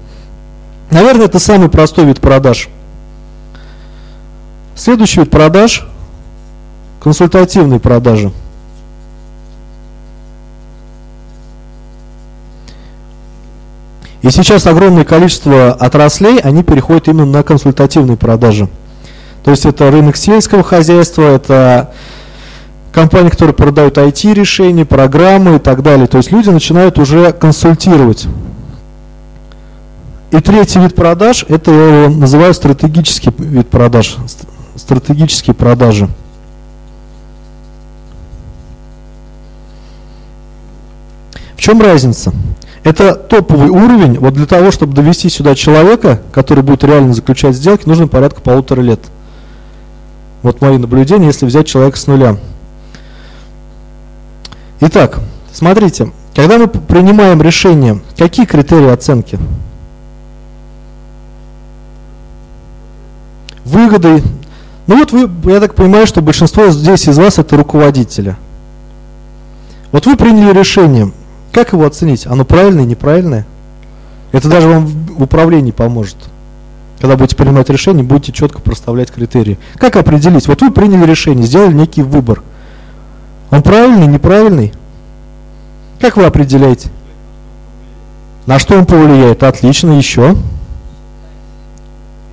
Наверное, это самый простой вид продаж. Следующий вид продаж – консультативные продажи. И сейчас огромное количество отраслей, они переходят именно на консультативные продажи. То есть это рынок сельского хозяйства, это компании, которые продают IT-решения, программы и так далее. То есть люди начинают уже консультировать. И третий вид продаж, это я его называю стратегический вид продаж, стратегические продажи. В чем разница? Это топовый уровень. Вот для того, чтобы довести сюда человека, который будет реально заключать сделки, нужно порядка полутора лет. Вот мои наблюдения, если взять человека с нуля. Итак, смотрите, когда мы принимаем решение, какие критерии оценки? Выгоды. Ну вот вы, я так понимаю, что большинство здесь из вас это руководители. Вот вы приняли решение, как его оценить? Оно правильное, неправильное? Это даже вам в управлении поможет. Когда будете принимать решение, будете четко проставлять критерии. Как определить? Вот вы приняли решение, сделали некий выбор. Он правильный, неправильный? Как вы определяете? На что он повлияет? Отлично, еще.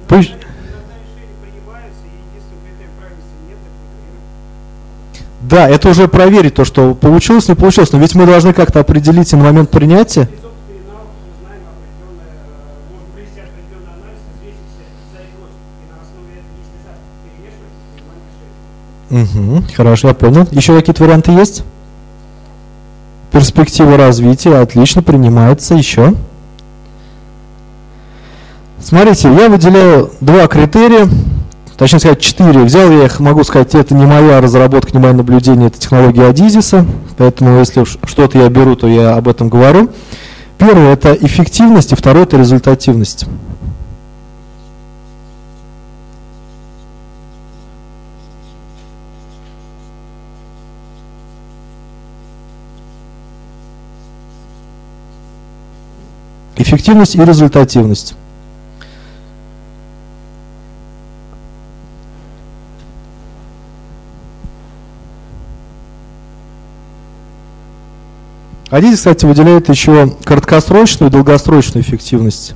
Пусть... Да, это уже проверить то, что получилось, не получилось. Но ведь мы должны как-то определить и на момент принятия. Угу, хорошо, я понял. Еще какие-то варианты есть? Перспектива развития, отлично, принимается. Еще. Смотрите, я выделяю два критерия точнее сказать, четыре. Взял я их, могу сказать, это не моя разработка, не мое наблюдение, это технология Адизиса, поэтому если что-то я беру, то я об этом говорю. Первое – это эффективность, и второе – это результативность. Эффективность и результативность. Они, кстати, выделяют еще краткосрочную и долгосрочную эффективность.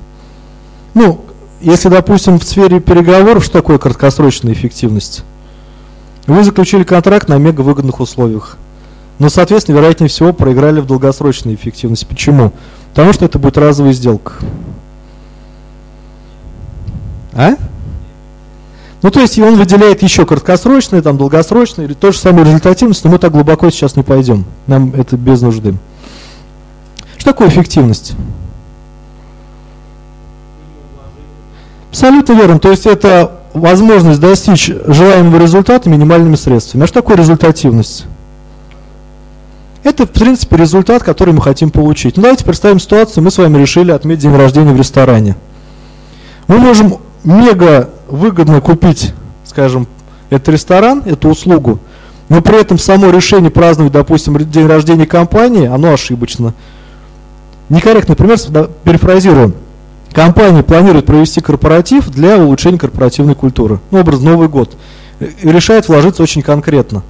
Ну, если, допустим, в сфере переговоров, что такое краткосрочная эффективность? Вы заключили контракт на мега выгодных условиях. Но, соответственно, вероятнее всего, проиграли в долгосрочной эффективности. Почему? Потому что это будет разовая сделка. А? Ну, то есть он выделяет еще краткосрочные, там, долгосрочные, то же самое результативность, но мы так глубоко сейчас не пойдем. Нам это без нужды. Что такое эффективность? Абсолютно верно. То есть это возможность достичь желаемого результата минимальными средствами. А что такое результативность? Это, в принципе, результат, который мы хотим получить. Ну, давайте представим ситуацию, мы с вами решили отметить день рождения в ресторане. Мы можем мега выгодно купить, скажем, этот ресторан, эту услугу, но при этом само решение праздновать, допустим, день рождения компании, оно ошибочно некорректный пример, перефразирую. Компания планирует провести корпоратив для улучшения корпоративной культуры. Ну, образ Новый год. И решает вложиться очень конкретно.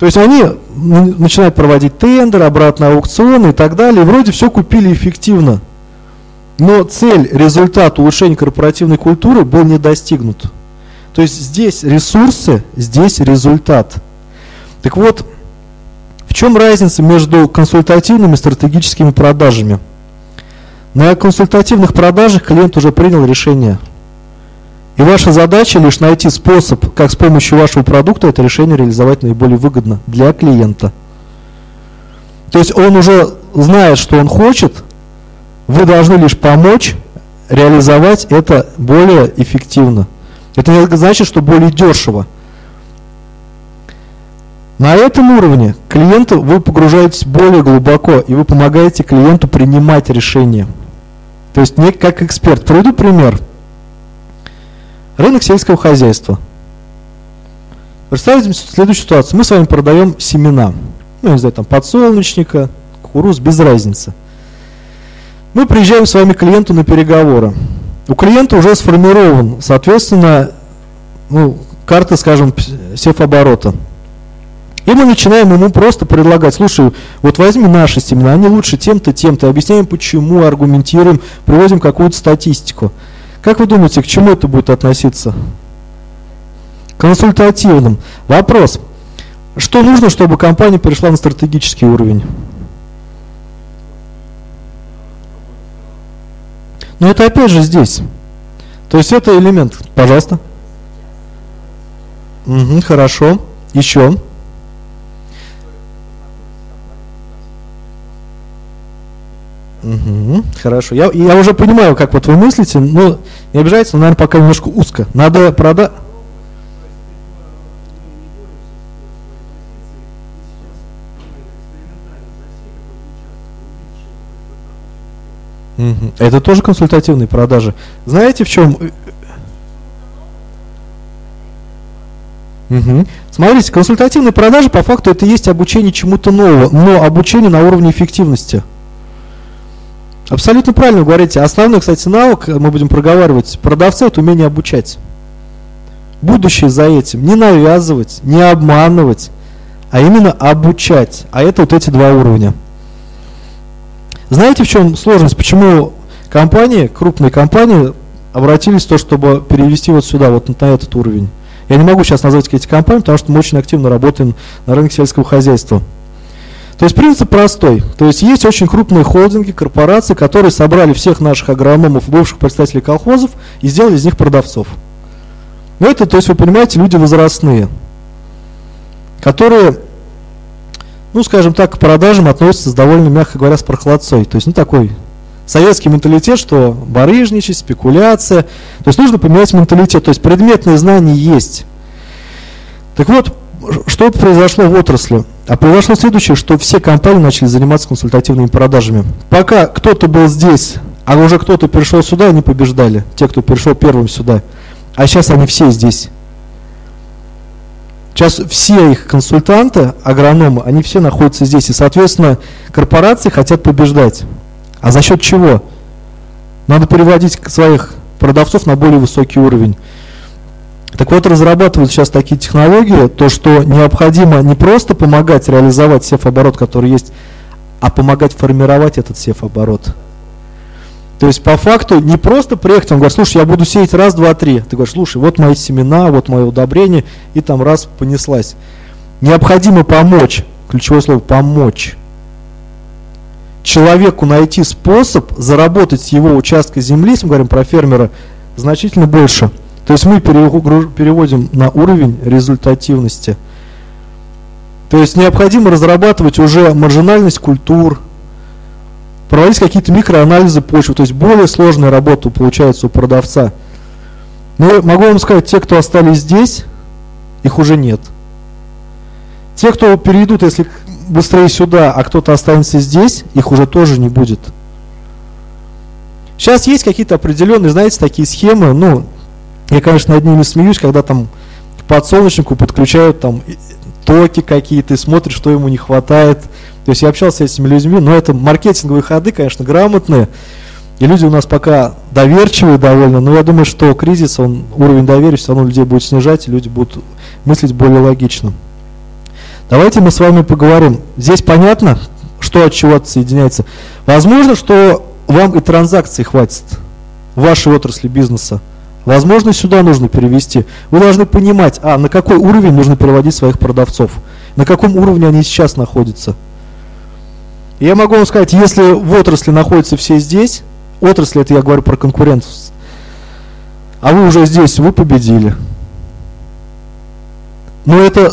То есть они начинают проводить тендер, обратно аукционы и так далее. Вроде все купили эффективно. Но цель, результат улучшения корпоративной культуры был не достигнут. То есть здесь ресурсы, здесь результат. Так вот, в чем разница между консультативными и стратегическими продажами? На консультативных продажах клиент уже принял решение. И ваша задача лишь найти способ, как с помощью вашего продукта это решение реализовать наиболее выгодно для клиента. То есть он уже знает, что он хочет, вы должны лишь помочь реализовать это более эффективно. Это не значит, что более дешево. На этом уровне клиенту вы погружаетесь более глубоко, и вы помогаете клиенту принимать решения. То есть не как эксперт. Приведу пример. Рынок сельского хозяйства. Представьте следующую ситуацию. Мы с вами продаем семена. Ну, не знаю, там подсолнечника, кукуруз, без разницы. Мы приезжаем с вами к клиенту на переговоры. У клиента уже сформирован, соответственно, ну, карта, скажем, севоборота. И мы начинаем ему просто предлагать, слушай, вот возьми наши семена, они лучше тем-то, тем-то, объясняем почему, аргументируем, приводим какую-то статистику. Как вы думаете, к чему это будет относиться? Консультативным. Вопрос. Что нужно, чтобы компания перешла на стратегический уровень? Но это опять же здесь. То есть это элемент. Пожалуйста. Угу, хорошо. Еще. Угу, хорошо. Я, я уже понимаю, как вот вы мыслите, но не обижайтесь, но, наверное, пока немножко узко. Надо продать... Угу. Это тоже консультативные продажи. Знаете, в чем... Угу. Смотрите, консультативные продажи по факту это есть обучение чему-то новому, но обучение на уровне эффективности. Абсолютно правильно говорите. Основной, кстати, навык, мы будем проговаривать, продавца это умение обучать. Будущее за этим. Не навязывать, не обманывать, а именно обучать. А это вот эти два уровня. Знаете, в чем сложность? Почему компании, крупные компании обратились в то, чтобы перевести вот сюда, вот на этот уровень? Я не могу сейчас назвать эти компании, потому что мы очень активно работаем на рынке сельского хозяйства. То есть принцип простой. То есть есть очень крупные холдинги, корпорации, которые собрали всех наших агрономов, бывших представителей колхозов и сделали из них продавцов. Но это, то есть вы понимаете, люди возрастные, которые, ну скажем так, к продажам относятся с довольно, мягко говоря, с прохладцой. То есть ну такой советский менталитет, что барыжничать, спекуляция. То есть нужно поменять менталитет. То есть предметные знания есть. Так вот, что произошло в отрасли? А произошло следующее, что все компании начали заниматься консультативными продажами. Пока кто-то был здесь, а уже кто-то пришел сюда, они побеждали. Те, кто пришел первым сюда. А сейчас они все здесь. Сейчас все их консультанты, агрономы, они все находятся здесь. И, соответственно, корпорации хотят побеждать. А за счет чего? Надо переводить своих продавцов на более высокий уровень. Так вот, разрабатывают сейчас такие технологии, то, что необходимо не просто помогать реализовать сев-оборот, который есть, а помогать формировать этот сев-оборот. То есть, по факту, не просто приехать, он говорит, слушай, я буду сеять раз, два, три. Ты говоришь, слушай, вот мои семена, вот мое удобрение, и там раз понеслась. Необходимо помочь, ключевое слово, помочь человеку найти способ заработать с его участка земли, если мы говорим про фермера, значительно больше – то есть мы переводим на уровень результативности. То есть необходимо разрабатывать уже маржинальность культур, проводить какие-то микроанализы почвы, то есть более сложная работа получается у продавца. Но могу вам сказать, те, кто остались здесь, их уже нет. Те, кто перейдут, если быстрее сюда, а кто-то останется здесь, их уже тоже не будет. Сейчас есть какие-то определенные, знаете, такие схемы, ну, я, конечно, над ними смеюсь, когда там к подсолнечнику подключают там токи какие-то и смотрят, что ему не хватает. То есть я общался с этими людьми, но это маркетинговые ходы, конечно, грамотные. И люди у нас пока доверчивые довольно, но я думаю, что кризис, он, уровень доверия все равно людей будет снижать, и люди будут мыслить более логично. Давайте мы с вами поговорим. Здесь понятно, что от чего отсоединяется. Возможно, что вам и транзакций хватит в вашей отрасли бизнеса. Возможно, сюда нужно перевести. Вы должны понимать, а на какой уровень нужно переводить своих продавцов, на каком уровне они сейчас находятся. Я могу вам сказать, если в отрасли находятся все здесь, отрасли, это я говорю про конкурентов. А вы уже здесь, вы победили. Но это...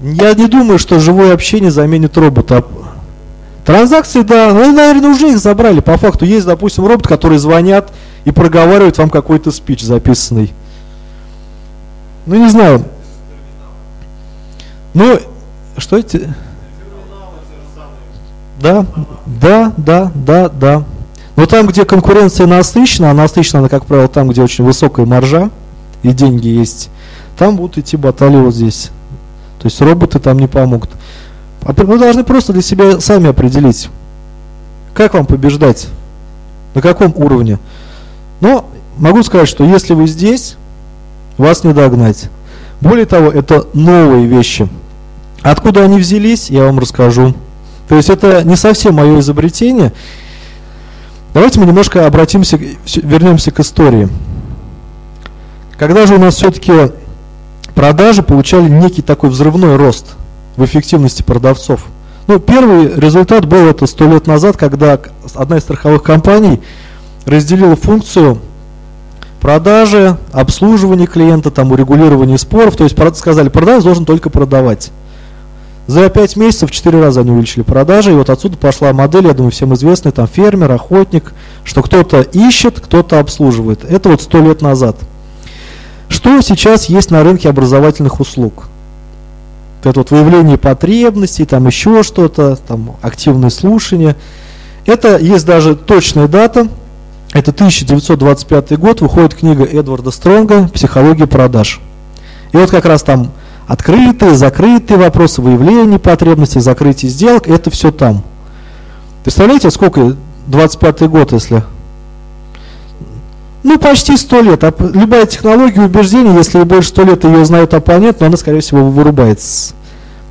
Я не думаю, что живое общение заменит робота. Транзакции, да, ну, наверное, уже их забрали. По факту есть, допустим, робот, который звонят и проговаривает вам какой-то спич записанный. Ну, не знаю. Ну, что эти... Да, да, да, да, да. Но там, где конкуренция насыщена, а насыщена она, как правило, там, где очень высокая маржа и деньги есть, там будут идти баталии вот здесь. То есть роботы там не помогут. А вы должны просто для себя сами определить, как вам побеждать, на каком уровне. Но могу сказать, что если вы здесь, вас не догнать. Более того, это новые вещи. Откуда они взялись, я вам расскажу. То есть это не совсем мое изобретение. Давайте мы немножко обратимся, вернемся к истории. Когда же у нас все-таки продажи получали некий такой взрывной рост в эффективности продавцов? Ну, первый результат был это сто лет назад, когда одна из страховых компаний разделила функцию продажи, обслуживания клиента, там, урегулирования споров. То есть сказали, продавец должен только продавать. За 5 месяцев в 4 раза они увеличили продажи, и вот отсюда пошла модель, я думаю, всем известная, там фермер, охотник, что кто-то ищет, кто-то обслуживает. Это вот 100 лет назад. Что сейчас есть на рынке образовательных услуг? Это вот выявление потребностей, там еще что-то, там активное слушание. Это есть даже точная дата, это 1925 год, выходит книга Эдварда Стронга «Психология продаж». И вот как раз там Открытые, закрытые вопросы, выявление потребностей, закрытие сделок, это все там. Представляете, сколько 25 год, если... Ну, почти 100 лет. А любая технология убеждения, если больше 100 лет ее знает оппонент, но она, скорее всего, вырубается.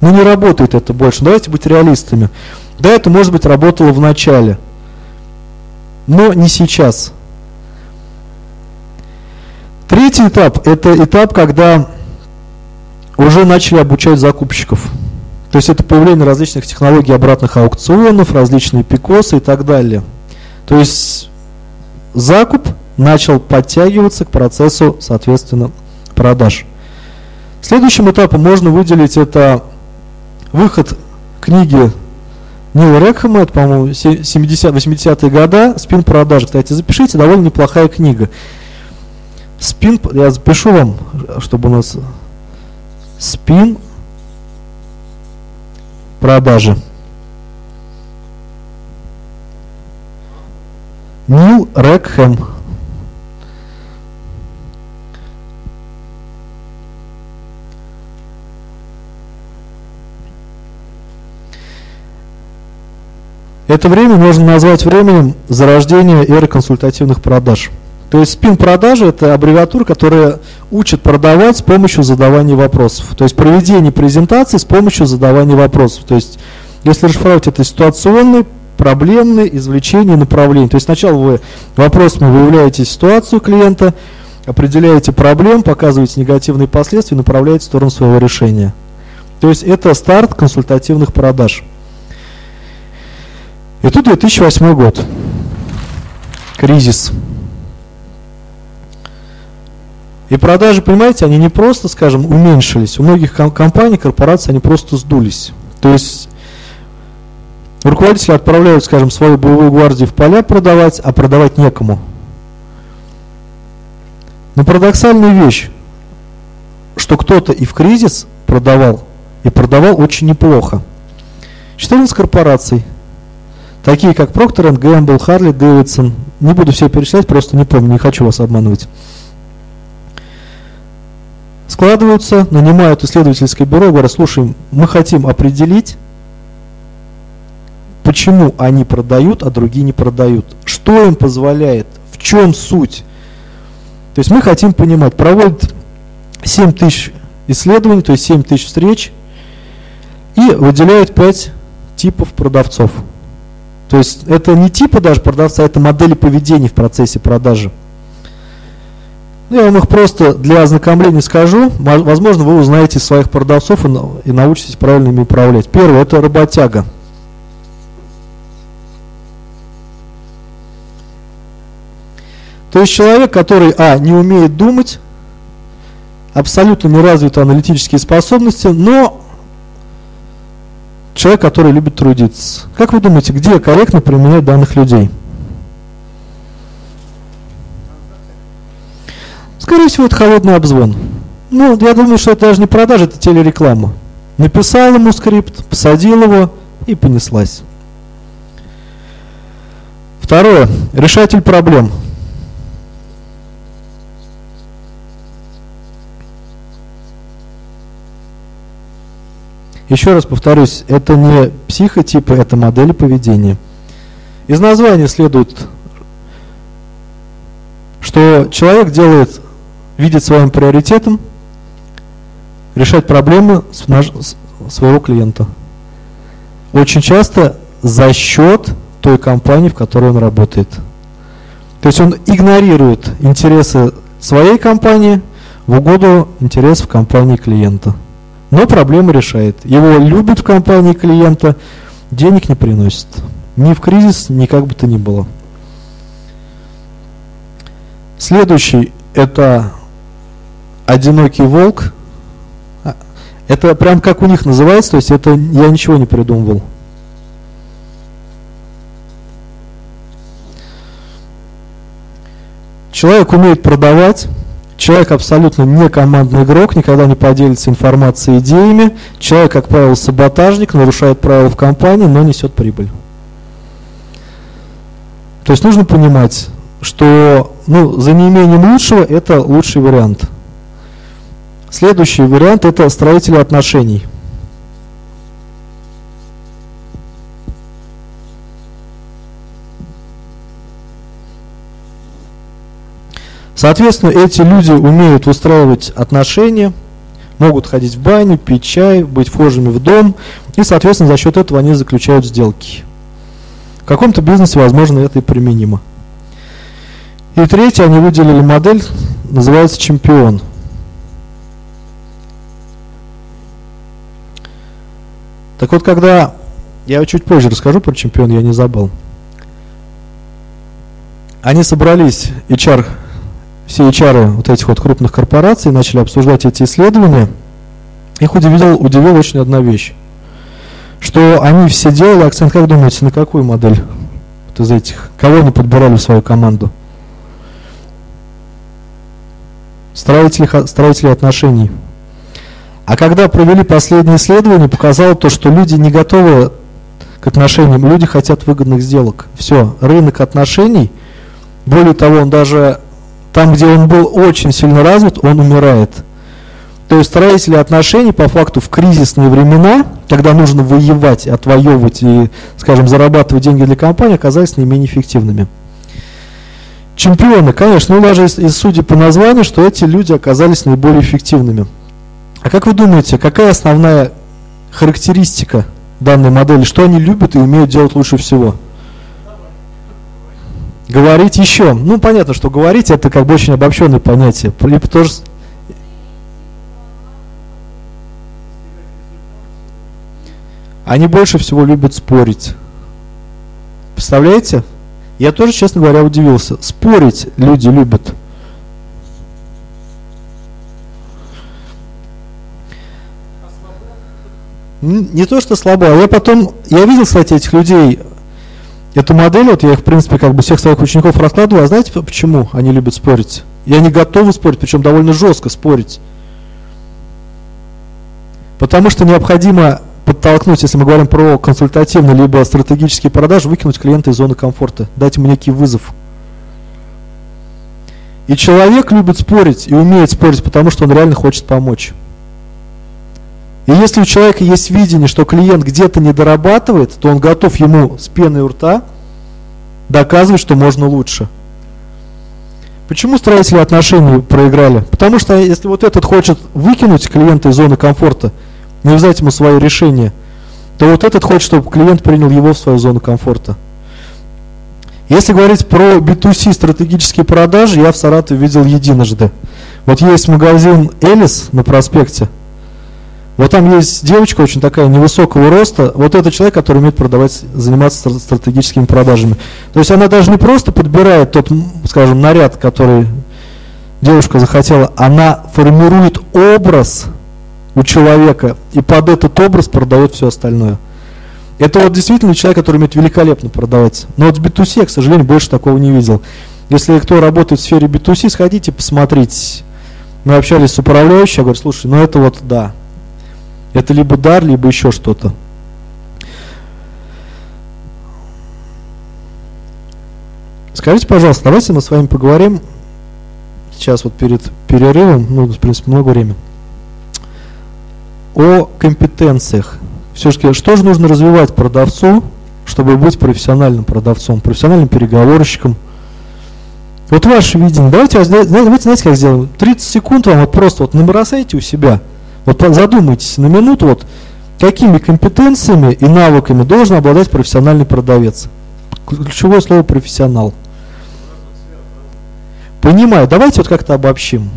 Но не работает это больше. Давайте быть реалистами. Да, это, может быть, работало в начале. Но не сейчас. Третий этап – это этап, когда уже начали обучать закупщиков. То есть это появление различных технологий обратных аукционов, различные пикосы и так далее. То есть закуп начал подтягиваться к процессу, соответственно, продаж. Следующим этапом можно выделить это выход книги Нила Рекхэма, это, по-моему, 70-80-е годы, спин продажи. Кстати, запишите, довольно неплохая книга. Спин, я запишу вам, чтобы у нас спин продажи. Нил Рекхэм. Это время можно назвать временем зарождения эры консультативных продаж. То есть спин-продажи – это аббревиатура, которая учит продавать с помощью задавания вопросов. То есть проведение презентации с помощью задавания вопросов. То есть если расшифровать это ситуационный, проблемный, извлечение, направление. То есть сначала вы вопросом выявляете ситуацию клиента, определяете проблем, показываете негативные последствия, направляете в сторону своего решения. То есть это старт консультативных продаж. И тут 2008 год. Кризис. И продажи, понимаете, они не просто, скажем, уменьшились. У многих компаний, корпораций они просто сдулись. То есть руководители отправляют, скажем, свою боевую гвардию в поля продавать, а продавать некому. Но парадоксальная вещь, что кто-то и в кризис продавал, и продавал очень неплохо. 14 корпораций, такие как Procter Gamble, Harley Davidson, не буду все перечислять, просто не помню, не хочу вас обманывать складываются, нанимают исследовательское бюро говорят, слушай, мы хотим определить, почему они продают, а другие не продают. Что им позволяет, в чем суть. То есть мы хотим понимать, проводят 7 тысяч исследований, то есть 7 тысяч встреч, и выделяют 5 типов продавцов. То есть это не типы даже продавца, это модели поведения в процессе продажи. Ну, я вам их просто для ознакомления скажу. Возможно, вы узнаете своих продавцов и научитесь правильно ими управлять. Первое – это работяга. То есть человек, который, а, не умеет думать, абсолютно не развиты аналитические способности, но человек, который любит трудиться. Как вы думаете, где корректно применять данных людей? Скорее всего, это холодный обзвон. Ну, я думаю, что это даже не продажа, это телереклама. Написал ему скрипт, посадил его и понеслась. Второе. Решатель проблем. Еще раз повторюсь, это не психотипы, это модели поведения. Из названия следует, что человек делает, видит своим приоритетом решать проблемы своего клиента. Очень часто за счет той компании, в которой он работает. То есть он игнорирует интересы своей компании в угоду интересов компании клиента но проблемы решает. Его любят в компании клиента, денег не приносит. Ни в кризис, ни как бы то ни было. Следующий это одинокий волк. А, это прям как у них называется, то есть это я ничего не придумывал. Человек умеет продавать, Человек абсолютно не командный игрок, никогда не поделится информацией, идеями. Человек, как правило, саботажник, нарушает правила в компании, но несет прибыль. То есть нужно понимать, что ну, за неимением лучшего это лучший вариант. Следующий вариант это строители отношений. Соответственно, эти люди умеют устраивать отношения, могут ходить в баню, пить чай, быть вхожими в дом, и, соответственно, за счет этого они заключают сделки. В каком-то бизнесе, возможно, это и применимо. И третье, они выделили модель, называется чемпион. Так вот, когда, я чуть позже расскажу про чемпион, я не забыл. Они собрались, HR все HR вот этих вот крупных корпораций начали обсуждать эти исследования, их удивил, удивила очень одна вещь, что они все делали акцент, как думаете, на какую модель вот из этих, кого они подбирали в свою команду? Строители, строители отношений. А когда провели последнее исследование, показало то, что люди не готовы к отношениям, люди хотят выгодных сделок. Все, рынок отношений, более того, он даже там, где он был очень сильно развит, он умирает. То есть строители отношений по факту в кризисные времена, когда нужно воевать, отвоевывать и, скажем, зарабатывать деньги для компании, оказались наименее эффективными. Чемпионы, конечно, ну даже из судя по названию, что эти люди оказались наиболее эффективными. А как вы думаете, какая основная характеристика данной модели? Что они любят и умеют делать лучше всего? Говорить еще. Ну, понятно, что говорить это как бы очень обобщенное понятие. Либо тоже... Они больше всего любят спорить. Представляете? Я тоже, честно говоря, удивился. Спорить люди любят. Не то, что слабо, а я потом, я видел, кстати, этих людей Эту модель, вот я их, в принципе, как бы всех своих учеников раскладываю, а знаете почему они любят спорить? И они готовы спорить, причем довольно жестко спорить. Потому что необходимо подтолкнуть, если мы говорим про консультативный либо стратегический продаж, выкинуть клиента из зоны комфорта, дать ему некий вызов. И человек любит спорить и умеет спорить, потому что он реально хочет помочь. И если у человека есть видение, что клиент где-то не дорабатывает, то он готов ему с пеной у рта доказывать, что можно лучше. Почему строители отношений проиграли? Потому что если вот этот хочет выкинуть клиента из зоны комфорта, не взять ему свое решение, то вот этот хочет, чтобы клиент принял его в свою зону комфорта. Если говорить про B2C стратегические продажи, я в Саратове видел единожды. Вот есть магазин Элис на проспекте – Вот там есть девочка очень такая невысокого роста. Вот это человек, который умеет продавать, заниматься стратегическими продажами. То есть она даже не просто подбирает тот, скажем, наряд, который девушка захотела, она формирует образ у человека и под этот образ продает все остальное. Это вот действительно человек, который умеет великолепно продавать. Но вот в B2C я, к сожалению, больше такого не видел. Если кто работает в сфере B2C, сходите, посмотрите. Мы общались с управляющим, я говорю, слушай, ну это вот да. Это либо дар, либо еще что-то. Скажите, пожалуйста, давайте мы с вами поговорим сейчас вот перед перерывом, ну, в принципе, много времени, о компетенциях. Все-таки, что же нужно развивать продавцу, чтобы быть профессиональным продавцом, профессиональным переговорщиком? Вот ваше видение. Давайте, давайте знаете, как сделаем? 30 секунд вам вот просто вот набросайте у себя. Вот задумайтесь на минуту, вот какими компетенциями и навыками должен обладать профессиональный продавец. Ключевое слово профессионал. Понимаю. Давайте вот как-то обобщим.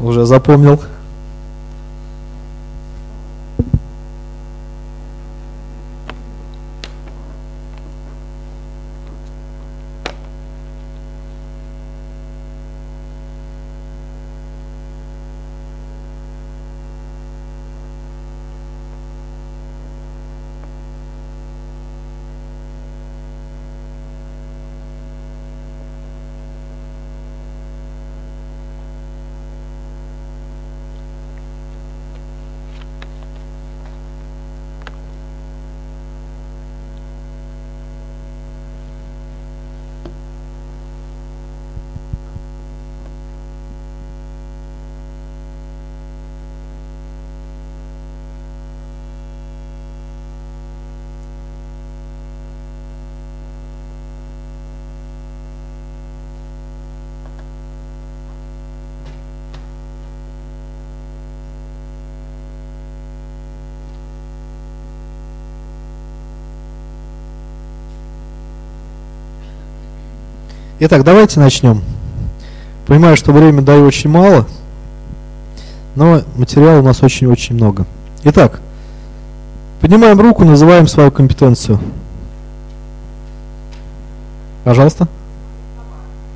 Уже запомнил. Итак, давайте начнем. Понимаю, что времени даю очень мало, но материала у нас очень-очень много. Итак, поднимаем руку, называем свою компетенцию. Пожалуйста.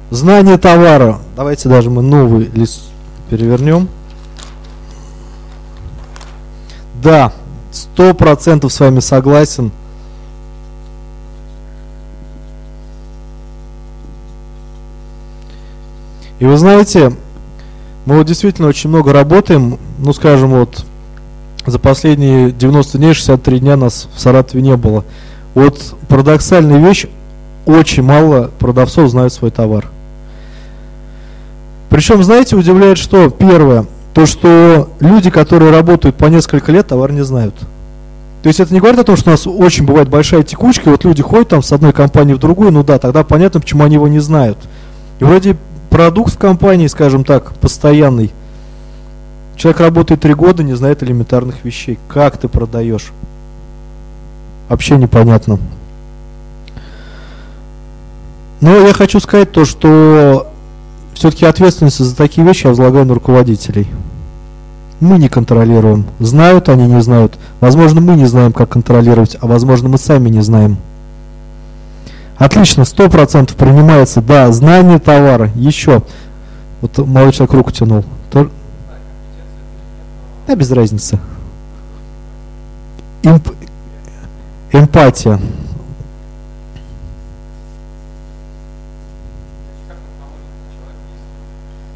Знание товара. Давайте даже мы новый лист перевернем. Да, сто процентов с вами согласен. И вы знаете, мы вот действительно очень много работаем, ну скажем вот, за последние 90 дней, 63 дня нас в Саратове не было. Вот парадоксальная вещь, очень мало продавцов знают свой товар. Причем, знаете, удивляет, что первое, то, что люди, которые работают по несколько лет, товар не знают. То есть это не говорит о том, что у нас очень бывает большая текучка, и вот люди ходят там с одной компании в другую, ну да, тогда понятно, почему они его не знают. И вроде продукт в компании, скажем так, постоянный. Человек работает три года, не знает элементарных вещей. Как ты продаешь? Вообще непонятно. Но я хочу сказать то, что все-таки ответственность за такие вещи я возлагаю на руководителей. Мы не контролируем. Знают они, не знают. Возможно, мы не знаем, как контролировать, а возможно, мы сами не знаем. Отлично, сто процентов принимается. Да, знание товара. Еще. Вот молодой человек руку тянул. То... Да, без разницы. Имп... Эмпатия.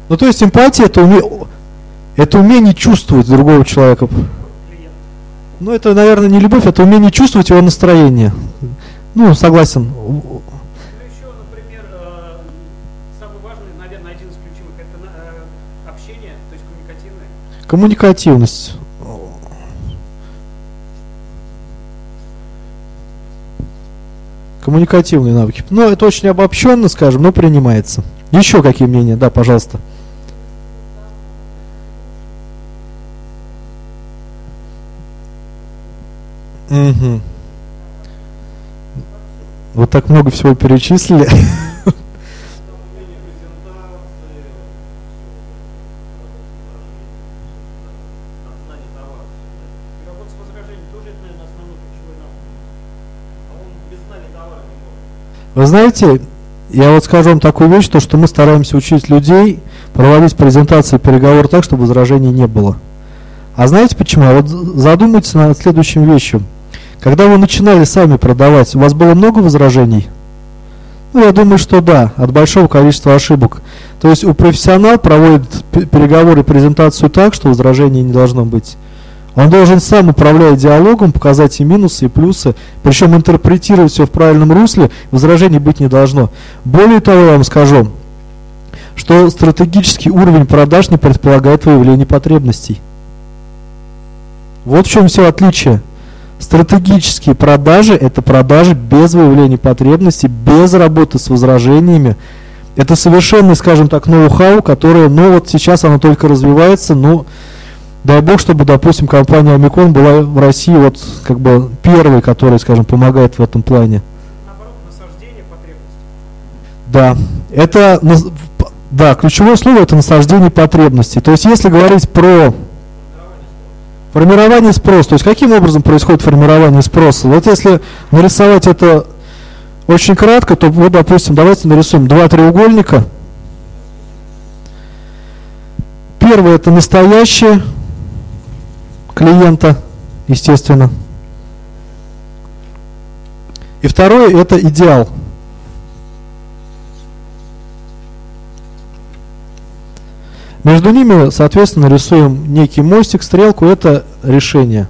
Ну, то есть эмпатия это, уме... это умение чувствовать другого человека. Ну, это, наверное, не любовь, это умение чувствовать его настроение. Ну, согласен. Коммуникативность. Коммуникативные навыки. Ну, это очень обобщенно, скажем, но принимается. Еще какие мнения? Да, пожалуйста. Угу. Вот так много всего перечислили. [LAUGHS] Вы знаете, я вот скажу вам такую вещь, то, что мы стараемся учить людей проводить презентации переговоры так, чтобы возражений не было. А знаете почему? А вот задумайтесь над следующим вещью. Когда вы начинали сами продавать, у вас было много возражений? Ну, я думаю, что да, от большого количества ошибок. То есть у профессионал проводит переговоры презентацию так, что возражений не должно быть. Он должен сам управлять диалогом, показать и минусы, и плюсы, причем интерпретировать все в правильном русле, возражений быть не должно. Более того, я вам скажу, что стратегический уровень продаж не предполагает выявление потребностей. Вот в чем все отличие. Стратегические продажи – это продажи без выявления потребностей, без работы с возражениями. Это совершенно, скажем так, ноу-хау, которое, ну вот сейчас оно только развивается, но дай бог, чтобы, допустим, компания Омикон была в России вот как бы первой, которая, скажем, помогает в этом плане. Да, это, да, ключевое слово это насаждение потребностей. То есть, если говорить про Формирование спроса. То есть каким образом происходит формирование спроса? Вот если нарисовать это очень кратко, то вот, допустим, давайте нарисуем два треугольника. Первый это настоящее клиента, естественно. И второй это идеал. Между ними, соответственно, рисуем некий мостик, стрелку, это решение.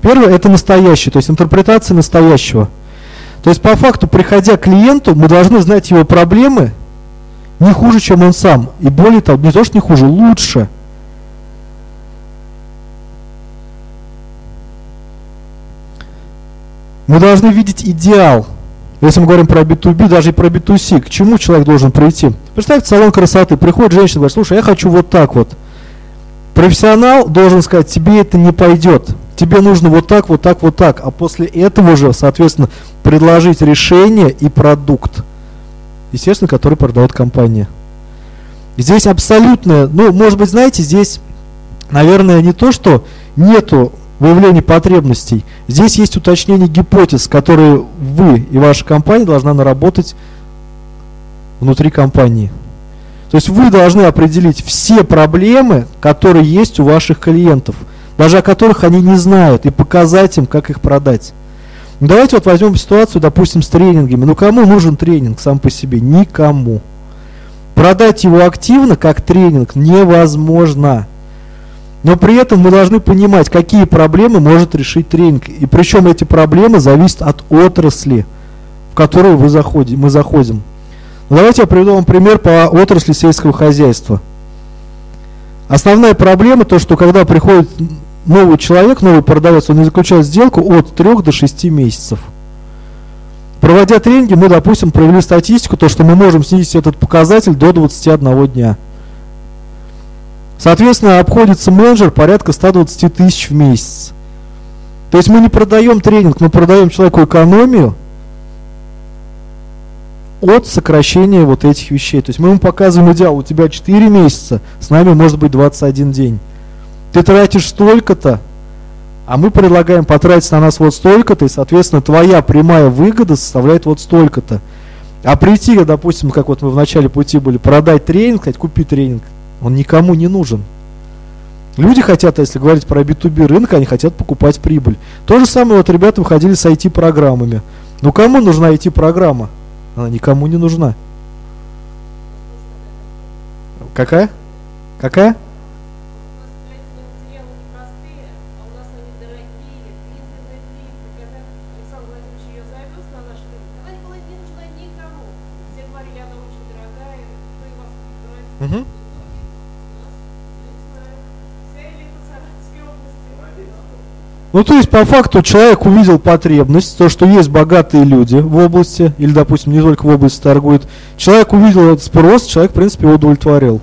Первое – это настоящий, то есть интерпретация настоящего. То есть по факту, приходя к клиенту, мы должны знать его проблемы не хуже, чем он сам. И более того, не то, что не хуже, лучше. Мы должны видеть идеал – если мы говорим про B2B, даже и про B2C, к чему человек должен прийти? Представьте, салон красоты, приходит женщина, говорит, слушай, я хочу вот так вот. Профессионал должен сказать, тебе это не пойдет. Тебе нужно вот так, вот так, вот так. А после этого же, соответственно, предложить решение и продукт. Естественно, который продает компания. Здесь абсолютно, ну, может быть, знаете, здесь, наверное, не то, что нету выявление потребностей. Здесь есть уточнение гипотез, которые вы и ваша компания должна наработать внутри компании. То есть вы должны определить все проблемы, которые есть у ваших клиентов, даже о которых они не знают, и показать им, как их продать. Ну, давайте вот возьмем ситуацию, допустим, с тренингами. Ну кому нужен тренинг сам по себе? Никому. Продать его активно, как тренинг, невозможно. Но при этом мы должны понимать, какие проблемы может решить тренинг. И причем эти проблемы зависят от отрасли, в которую вы заходите, мы заходим. Ну, давайте я приведу вам пример по отрасли сельского хозяйства. Основная проблема то, что когда приходит новый человек, новый продавец, он не заключает сделку от 3 до 6 месяцев. Проводя тренинги, мы, допустим, провели статистику, то, что мы можем снизить этот показатель до 21 дня. Соответственно, обходится менеджер порядка 120 тысяч в месяц. То есть мы не продаем тренинг, мы продаем человеку экономию от сокращения вот этих вещей. То есть мы ему показываем идеал, у тебя 4 месяца, с нами может быть 21 день. Ты тратишь столько-то, а мы предлагаем потратить на нас вот столько-то, и, соответственно, твоя прямая выгода составляет вот столько-то. А прийти, допустим, как вот мы в начале пути были, продать тренинг, сказать, купи тренинг, он никому не нужен. Люди хотят, если говорить про B2B рынок, они хотят покупать прибыль. То же самое вот ребята выходили с IT-программами. Ну кому нужна IT-программа? Она никому не нужна. Какая? Какая? Ну, то есть, по факту, человек увидел потребность, то, что есть богатые люди в области, или, допустим, не только в области торгуют. Человек увидел этот спрос, человек, в принципе, его удовлетворил.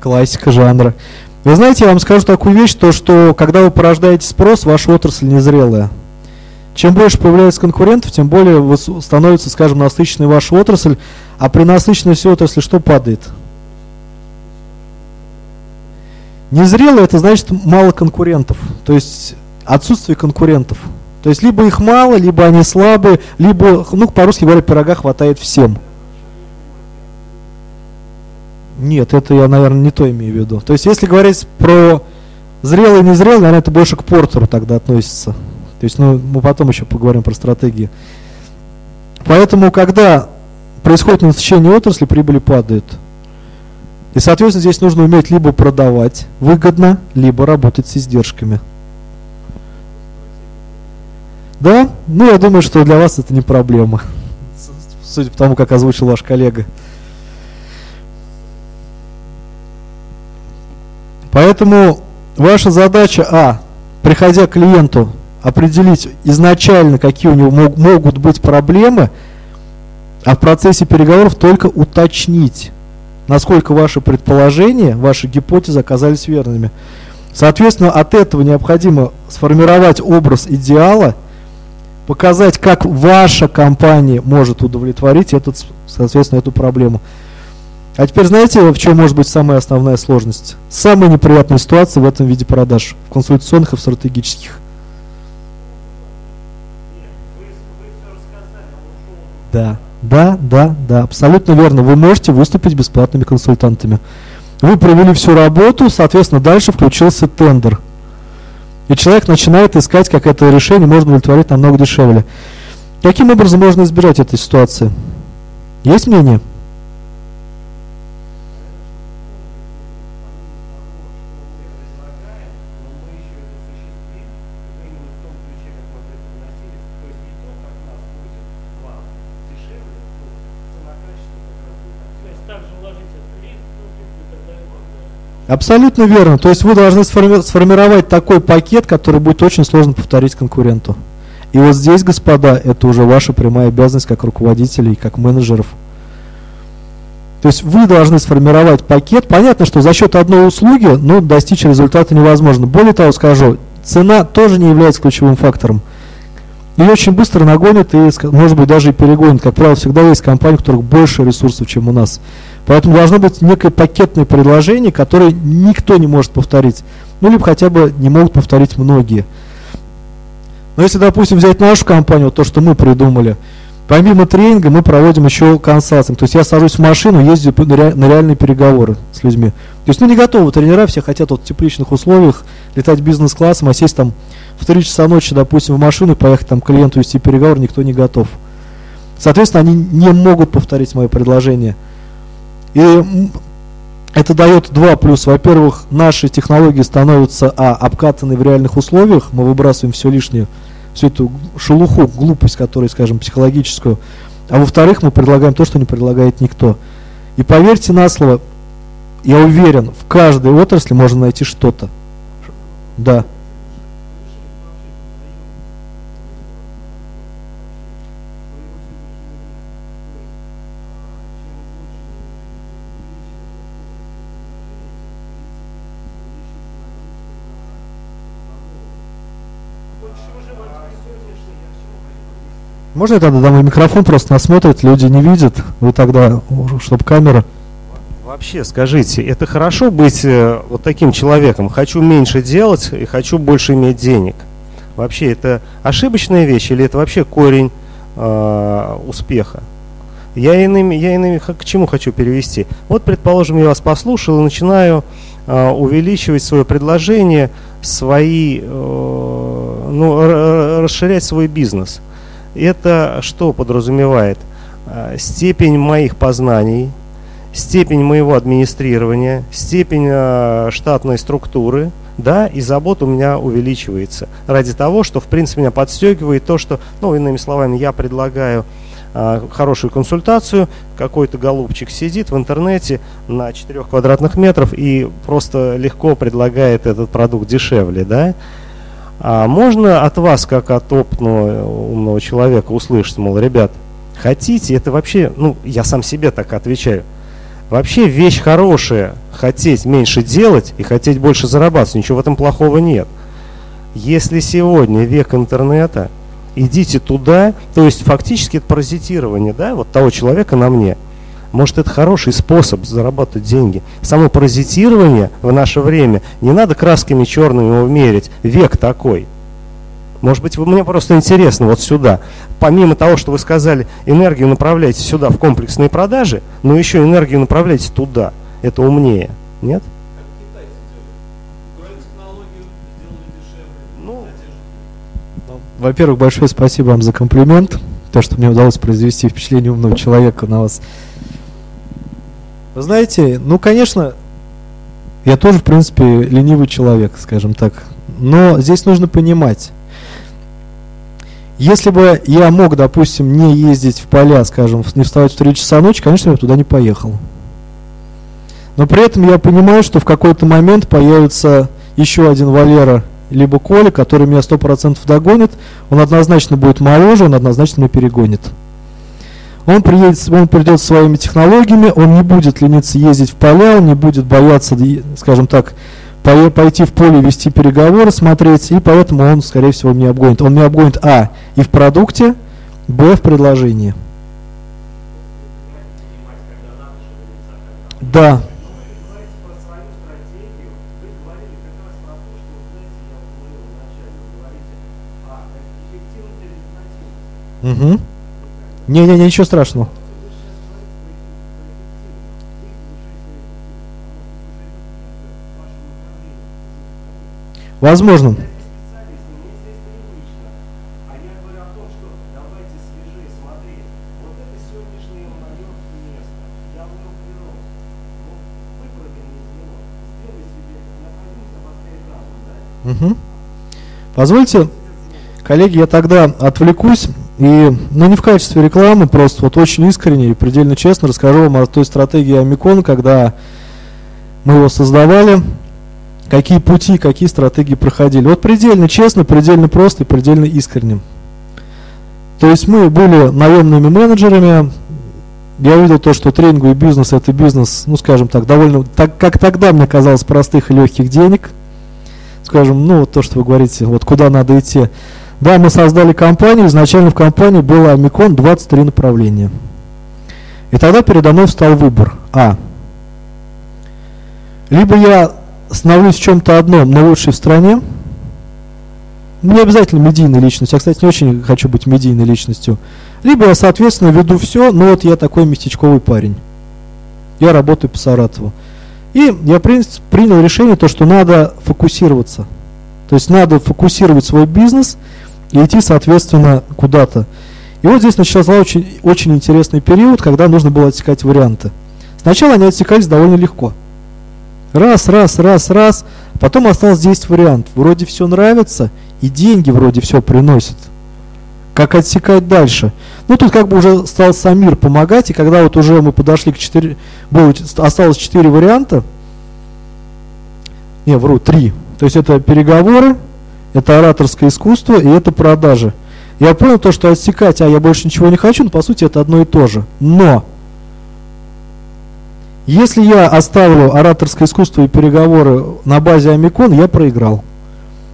Классика жанра. Вы знаете, я вам скажу такую вещь, то что когда вы порождаете спрос, ваша отрасль незрелая. чем больше появляется конкурентов, тем более становится, скажем, насыщенной ваша отрасль, а при насыщенности отрасли что падает? Незрело это значит мало конкурентов, то есть отсутствие конкурентов. То есть либо их мало, либо они слабые, либо, ну, по-русски говоря, пирога хватает всем. Нет, это я, наверное, не то имею в виду. То есть если говорить про зрелый и незрелый, наверное, это больше к портеру тогда относится. То есть, ну, мы потом еще поговорим про стратегии. Поэтому, когда происходит насыщение отрасли, прибыли падает. И, соответственно, здесь нужно уметь либо продавать выгодно, либо работать с издержками. Да? Ну, я думаю, что для вас это не проблема. Судя по тому, как озвучил ваш коллега. Поэтому ваша задача, а, приходя к клиенту, определить изначально, какие у него мог, могут быть проблемы, а в процессе переговоров только уточнить, насколько ваши предположения, ваши гипотезы оказались верными. Соответственно, от этого необходимо сформировать образ идеала, показать, как ваша компания может удовлетворить этот, соответственно, эту проблему. А теперь знаете, в чем может быть самая основная сложность? Самая неприятная ситуация в этом виде продаж, в консультационных и в стратегических. Да. Да, да, да, абсолютно верно. Вы можете выступить бесплатными консультантами. Вы провели всю работу, соответственно, дальше включился тендер. И человек начинает искать, как это решение можно удовлетворить намного дешевле. Каким образом можно избежать этой ситуации? Есть мнение? Абсолютно верно. То есть вы должны сформи сформировать такой пакет, который будет очень сложно повторить конкуренту. И вот здесь, господа, это уже ваша прямая обязанность как руководителей, как менеджеров. То есть вы должны сформировать пакет. Понятно, что за счет одной услуги ну, достичь результата невозможно. Более того, скажу, цена тоже не является ключевым фактором. И очень быстро нагонят и, может быть, даже и перегонят. Как правило, всегда есть компании, у которых больше ресурсов, чем у нас. Поэтому должно быть некое пакетное предложение, которое никто не может повторить. Ну, либо хотя бы не могут повторить многие. Но если, допустим, взять нашу компанию, то, что мы придумали, помимо тренинга мы проводим еще консалтинг. То есть я сажусь в машину, ездю на реальные переговоры с людьми. То есть, ну, не готовы тренера, все хотят вот в тепличных условиях летать бизнес-классом, а сесть там в 3 часа ночи, допустим, в машину и поехать там клиенту вести переговор, никто не готов. Соответственно, они не могут повторить мое предложение – и это дает два плюса. Во-первых, наши технологии становятся а, обкатаны в реальных условиях, мы выбрасываем все лишнее, всю эту шелуху, глупость, которую, скажем, психологическую. А во-вторых, мы предлагаем то, что не предлагает никто. И поверьте на слово, я уверен, в каждой отрасли можно найти что-то. Да. Можно я тогда дам микрофон, просто нас смотрят, люди не видят, вы тогда, чтобы камера... Вообще, скажите, это хорошо быть э, вот таким человеком? Хочу меньше делать и хочу больше иметь денег. Вообще, это ошибочная вещь или это вообще корень э, успеха? Я иными, я иными к чему хочу перевести? Вот, предположим, я вас послушал и начинаю э, увеличивать свое предложение, свои, э, ну, расширять свой бизнес. Это что подразумевает? Э, степень моих познаний, степень моего администрирования, степень э, штатной структуры, да, и забота у меня увеличивается. Ради того, что, в принципе, меня подстегивает то, что, ну, иными словами, я предлагаю э, хорошую консультацию, какой-то голубчик сидит в интернете на 4 квадратных метров и просто легко предлагает этот продукт дешевле, да, а можно от вас, как от опытного умного человека, услышать, мол, ребят, хотите, это вообще, ну, я сам себе так отвечаю, вообще вещь хорошая, хотеть меньше делать и хотеть больше зарабатывать, ничего в этом плохого нет. Если сегодня век интернета, идите туда. То есть фактически это паразитирование, да, вот того человека на мне. Может, это хороший способ заработать деньги. Само паразитирование в наше время не надо красками черными его мерить. Век такой. Может быть, мне просто интересно вот сюда. Помимо того, что вы сказали, энергию направляйте сюда в комплексные продажи, но еще энергию направляйте туда. Это умнее. Нет? Во-первых, большое спасибо вам за комплимент. То, что мне удалось произвести впечатление умного человека на вас. Вы знаете, ну, конечно, я тоже, в принципе, ленивый человек, скажем так. Но здесь нужно понимать, если бы я мог, допустим, не ездить в поля, скажем, не вставать в 3 часа ночи, конечно, я туда не поехал. Но при этом я понимаю, что в какой-то момент появится еще один Валера, либо Коля, который меня 100% догонит. Он однозначно будет моложе, он однозначно меня перегонит. Он, приедет, он придет своими технологиями, он не будет лениться ездить в поля, он не будет бояться, скажем так, пойти в поле, вести переговоры, смотреть, и поэтому он, скорее всего, меня обгонит. Он меня обгонит, а, и в продукте, б, в предложении. Да. Угу. Не-не-не, ничего страшного. Возможно. Угу. Позвольте, коллеги, я тогда отвлекусь и, ну не в качестве рекламы, просто вот очень искренне и предельно честно расскажу вам о той стратегии Амикон, когда мы его создавали какие пути, какие стратегии проходили. Вот предельно честно, предельно просто и предельно искренним. То есть мы были наемными менеджерами, я видел то, что тренинговый бизнес это бизнес, ну скажем так, довольно, так как тогда мне казалось, простых и легких денег. Скажем, ну вот то, что вы говорите, вот куда надо идти. Да, мы создали компанию, изначально в компании было Амикон 23 направления. И тогда передо мной встал выбор. А. Либо я становлюсь в чем-то одном, но лучший в стране. Не обязательно медийной личностью. Я, кстати, не очень хочу быть медийной личностью. Либо я, соответственно, веду все, но вот я такой местечковый парень. Я работаю по Саратову. И я принял решение, то, что надо фокусироваться. То есть надо фокусировать свой бизнес и идти, соответственно, куда-то. И вот здесь начался очень, очень интересный период, когда нужно было отсекать варианты. Сначала они отсекались довольно легко. Раз, раз, раз, раз. Потом остался 10 вариантов. Вроде все нравится, и деньги вроде все приносят. Как отсекать дальше? Ну, тут как бы уже стал Самир помогать, и когда вот уже мы подошли к 4, было, осталось 4 варианта, не, вру, 3. То есть это переговоры, это ораторское искусство и это продажи. Я понял то, что отсекать, а я больше ничего не хочу, но по сути это одно и то же. Но если я оставлю ораторское искусство и переговоры на базе Амикон, я проиграл.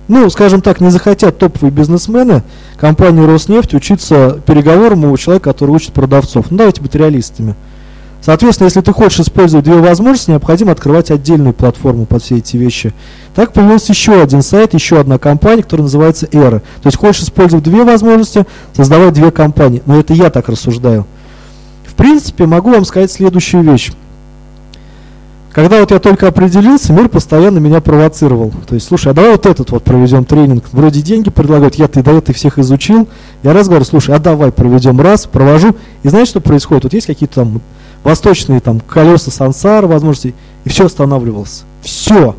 Ну, скажем так, не захотят топовые бизнесмены компании Роснефть учиться переговорам у человека, который учит продавцов. Ну, давайте быть реалистами. Соответственно, если ты хочешь использовать две возможности, необходимо открывать отдельную платформу под все эти вещи. Так появился еще один сайт, еще одна компания, которая называется Эра. То есть хочешь использовать две возможности, создавать две компании. Но это я так рассуждаю. В принципе, могу вам сказать следующую вещь. Когда вот я только определился, мир постоянно меня провоцировал. То есть, слушай, а давай вот этот вот проведем тренинг. Вроде деньги предлагают, я ты до этого всех изучил. Я раз говорю, слушай, а давай проведем раз, провожу. И знаешь, что происходит? Вот есть какие-то там восточные там колеса сансара, возможности, и все останавливалось. Все.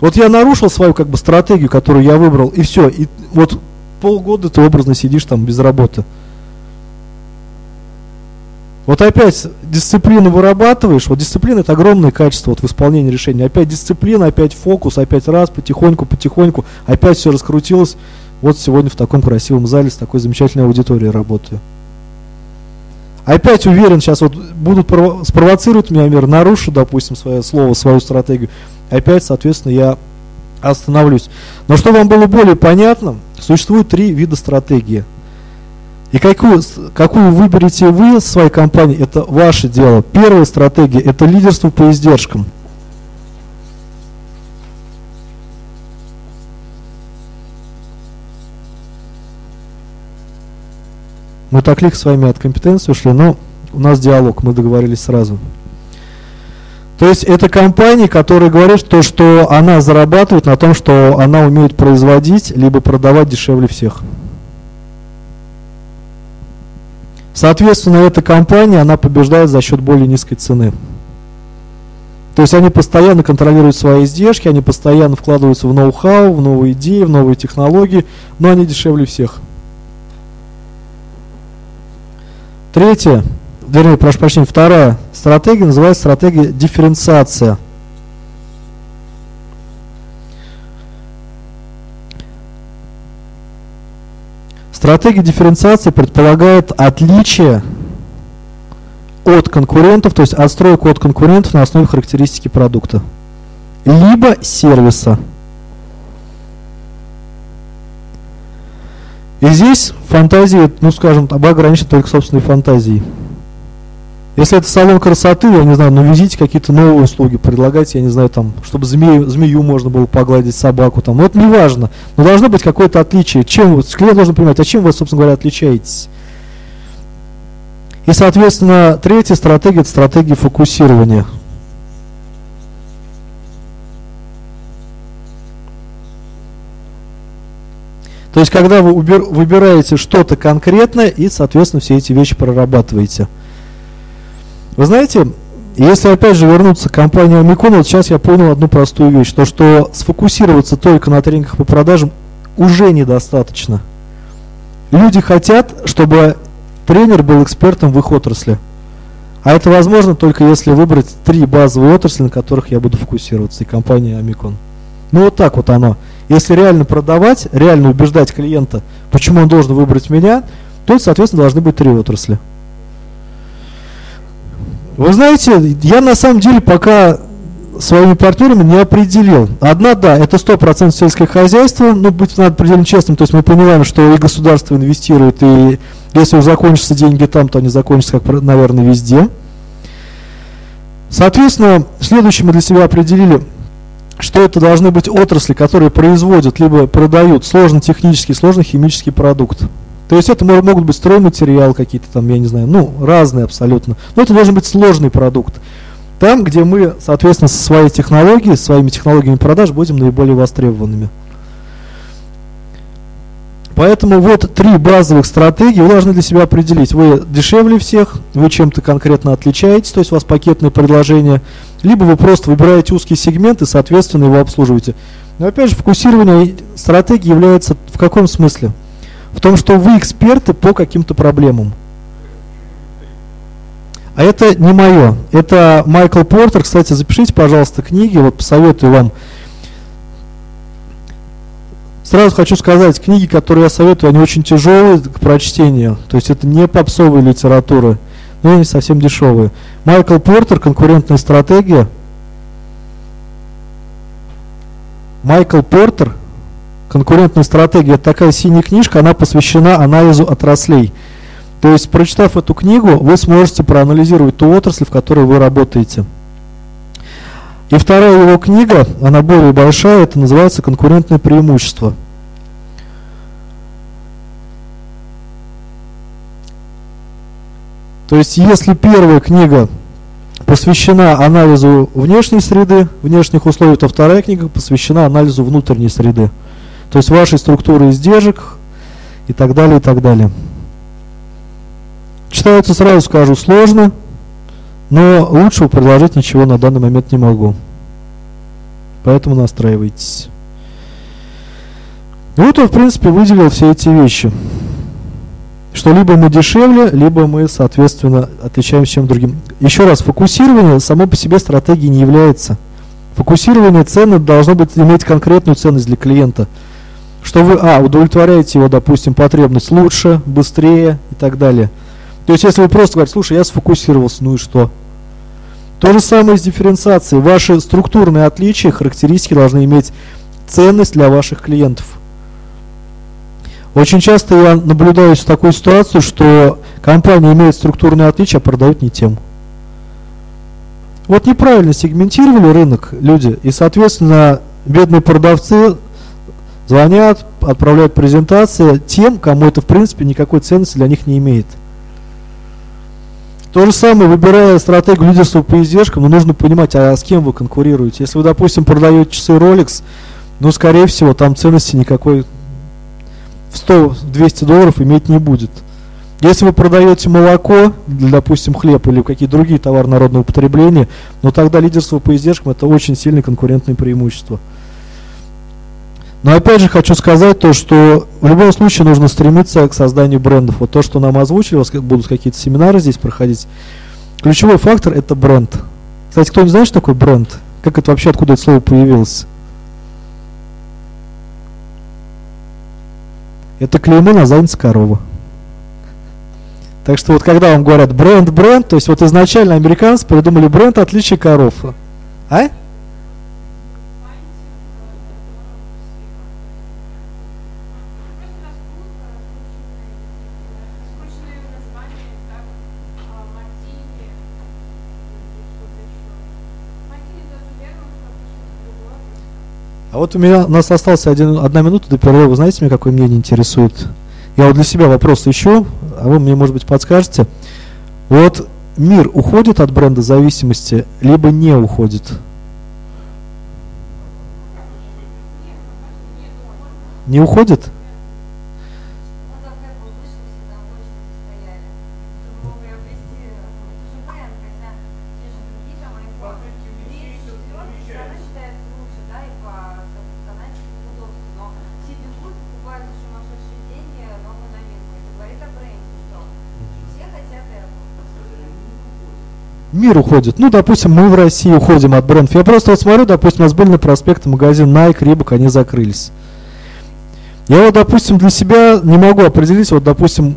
Вот я нарушил свою как бы стратегию, которую я выбрал, и все. И вот полгода ты образно сидишь там без работы. Вот опять дисциплину вырабатываешь, вот дисциплина это огромное качество вот в исполнении решения. Опять дисциплина, опять фокус, опять раз, потихоньку, потихоньку, опять все раскрутилось. Вот сегодня в таком красивом зале с такой замечательной аудиторией работаю. Опять уверен, сейчас вот будут прово- спровоцируют меня мир, нарушу, допустим, свое слово, свою стратегию. Опять, соответственно, я остановлюсь. Но чтобы вам было более понятно, существует три вида стратегии. И какую, какую выберете вы в своей компании, это ваше дело. Первая стратегия – это лидерство по издержкам. Мы так легко с вами от компетенции ушли, но у нас диалог, мы договорились сразу. То есть это компания, которая говорит то, что она зарабатывает на том, что она умеет производить, либо продавать дешевле всех. Соответственно, эта компания, она побеждает за счет более низкой цены. То есть они постоянно контролируют свои издержки, они постоянно вкладываются в ноу-хау, в новые идеи, в новые технологии, но они дешевле всех. Третья, вернее, прошу прощения, вторая стратегия называется стратегия дифференциация. Стратегия дифференциации предполагает отличие от конкурентов, то есть отстройку от конкурентов на основе характеристики продукта, либо сервиса – И здесь фантазии, ну скажем, ограничена только собственной фантазией. Если это салон красоты, я не знаю, ну везите какие-то новые услуги, предлагайте, я не знаю, там, чтобы змею, змею можно было погладить, собаку там. Ну это не важно. Но должно быть какое-то отличие. Чем вы, клиент должен понимать, а чем вы, собственно говоря, отличаетесь? И, соответственно, третья стратегия – это стратегия фокусирования. То есть, когда вы выбираете что-то конкретное и, соответственно, все эти вещи прорабатываете. Вы знаете, если опять же вернуться к компании Omicron, вот сейчас я понял одну простую вещь, то что сфокусироваться только на тренингах по продажам уже недостаточно. Люди хотят, чтобы тренер был экспертом в их отрасли. А это возможно только если выбрать три базовые отрасли, на которых я буду фокусироваться, и компания Omicron. Ну вот так вот оно. Если реально продавать, реально убеждать клиента, почему он должен выбрать меня, то, соответственно, должны быть три отрасли. Вы знаете, я на самом деле пока своими партнерами не определил. Одна, да, это 100% сельское хозяйство, ну, быть надо предельно честным, то есть мы понимаем, что и государство инвестирует, и если уже закончатся деньги там, то они закончатся, как, наверное, везде. Соответственно, следующее мы для себя определили – что это должны быть отрасли, которые производят либо продают сложный технический, сложный химический продукт. То есть это могут быть стройматериалы какие-то там, я не знаю, ну, разные абсолютно. Но это должен быть сложный продукт. Там, где мы, соответственно, со своей технологией, своими технологиями продаж будем наиболее востребованными. Поэтому вот три базовых стратегии вы должны для себя определить. Вы дешевле всех, вы чем-то конкретно отличаетесь, то есть у вас пакетное предложение – либо вы просто выбираете узкий сегмент и, соответственно, его обслуживаете. Но опять же, фокусирование стратегии является в каком смысле? В том, что вы эксперты по каким-то проблемам. А это не мое. Это Майкл Портер. Кстати, запишите, пожалуйста, книги. Вот посоветую вам. Сразу хочу сказать, книги, которые я советую, они очень тяжелые к прочтению. То есть это не попсовая литература но они совсем дешевые. Майкл Портер «Конкурентная стратегия». Майкл Портер «Конкурентная стратегия» – это такая синяя книжка, она посвящена анализу отраслей. То есть, прочитав эту книгу, вы сможете проанализировать ту отрасль, в которой вы работаете. И вторая его книга, она более большая, это называется «Конкурентное преимущество». То есть, если первая книга посвящена анализу внешней среды, внешних условий, то вторая книга посвящена анализу внутренней среды. То есть вашей структуры издержек и так далее, и так далее. Читается, сразу скажу, сложно, но лучшего предложить ничего на данный момент не могу. Поэтому настраивайтесь. Вот он, в принципе, выделил все эти вещи что либо мы дешевле, либо мы, соответственно, отличаемся чем другим. Еще раз, фокусирование само по себе стратегией не является. Фокусирование цены должно быть иметь конкретную ценность для клиента. Что вы, а, удовлетворяете его, допустим, потребность лучше, быстрее и так далее. То есть, если вы просто говорите, слушай, я сфокусировался, ну и что? То же самое с дифференциацией. Ваши структурные отличия, характеристики должны иметь ценность для ваших клиентов. Очень часто я наблюдаю такую ситуацию, что компания имеет структурные отличия, а продает не тем. Вот неправильно сегментировали рынок люди, и, соответственно, бедные продавцы звонят, отправляют презентации тем, кому это, в принципе, никакой ценности для них не имеет. То же самое, выбирая стратегию лидерства по издержкам, но нужно понимать, а с кем вы конкурируете. Если вы, допустим, продаете часы Rolex, ну, скорее всего, там ценности никакой в 100-200 долларов иметь не будет. Если вы продаете молоко, допустим, хлеб или какие-то другие товары народного потребления, но тогда лидерство по издержкам это очень сильное конкурентное преимущество. Но опять же хочу сказать то, что в любом случае нужно стремиться к созданию брендов. Вот то, что нам озвучили, у вас будут какие-то семинары здесь проходить. Ключевой фактор это бренд. Кстати, кто не знает, что такое бренд? Как это вообще, откуда это слово появилось? Это клеймо на заднице корова. Так что вот когда вам говорят бренд, бренд, то есть вот изначально американцы придумали бренд отличие коров. А? А вот у меня у нас остался один, одна минута до перерыва. Знаете, меня какое мнение интересует? Я вот для себя вопрос ищу, а вы мне, может быть, подскажете. Вот мир уходит от бренда зависимости, либо не уходит? Не уходит? Мир уходит. Ну, допустим, мы в России уходим от брендов. Я просто вот смотрю, допустим, у нас были на проспекте магазин Nike, Reebok, они закрылись. Я вот, допустим, для себя не могу определить, вот, допустим,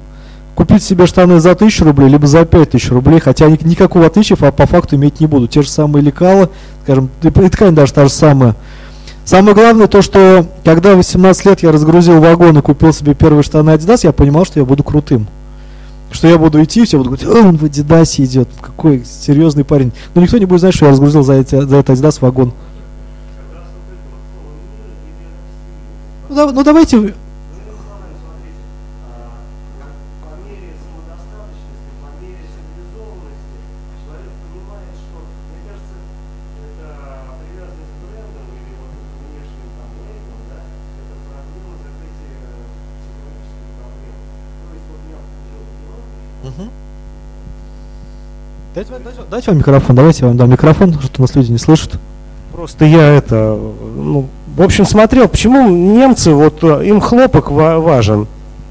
купить себе штаны за 1000 рублей, либо за 5000 рублей, хотя никакого отличия по, по факту иметь не буду. Те же самые лекала, скажем, и ткань даже та же самая. Самое главное то, что когда в 18 лет я разгрузил вагон и купил себе первые штаны Adidas, я понимал, что я буду крутым что я буду идти, все будут говорить, он в Адидасе идет, какой серьезный парень. Но никто не будет знать, что я разгрузил за, эти, за этот Адидас вагон. Ну, да, ну давайте Дайте вам микрофон, давайте я вам дам микрофон, что нас люди не слышат. Просто я это, ну, в общем, смотрел, почему немцы, вот э, им хлопок важен,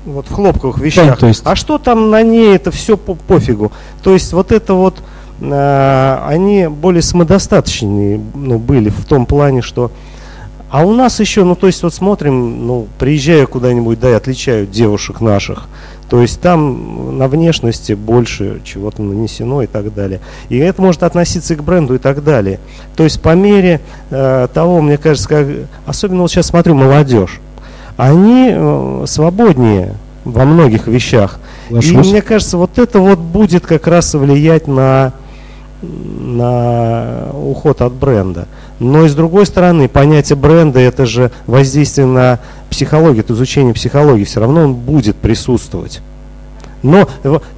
вот в хлопковых вещах. Да, то есть... А что там на ней, это все по пофигу. То есть вот это вот, э, они более самодостаточные ну, были в том плане, что... А у нас еще, ну то есть вот смотрим, ну приезжаю куда-нибудь, да, и отличают девушек наших. То есть там на внешности больше чего-то нанесено и так далее. И это может относиться и к бренду и так далее. То есть по мере э, того, мне кажется, как, особенно вот сейчас смотрю молодежь, они э, свободнее во многих вещах. Ложусь. И мне кажется, вот это вот будет как раз влиять на, на уход от бренда. Но и с другой стороны, понятие бренда это же воздействие на психологию, это изучение психологии, все равно он будет присутствовать. Но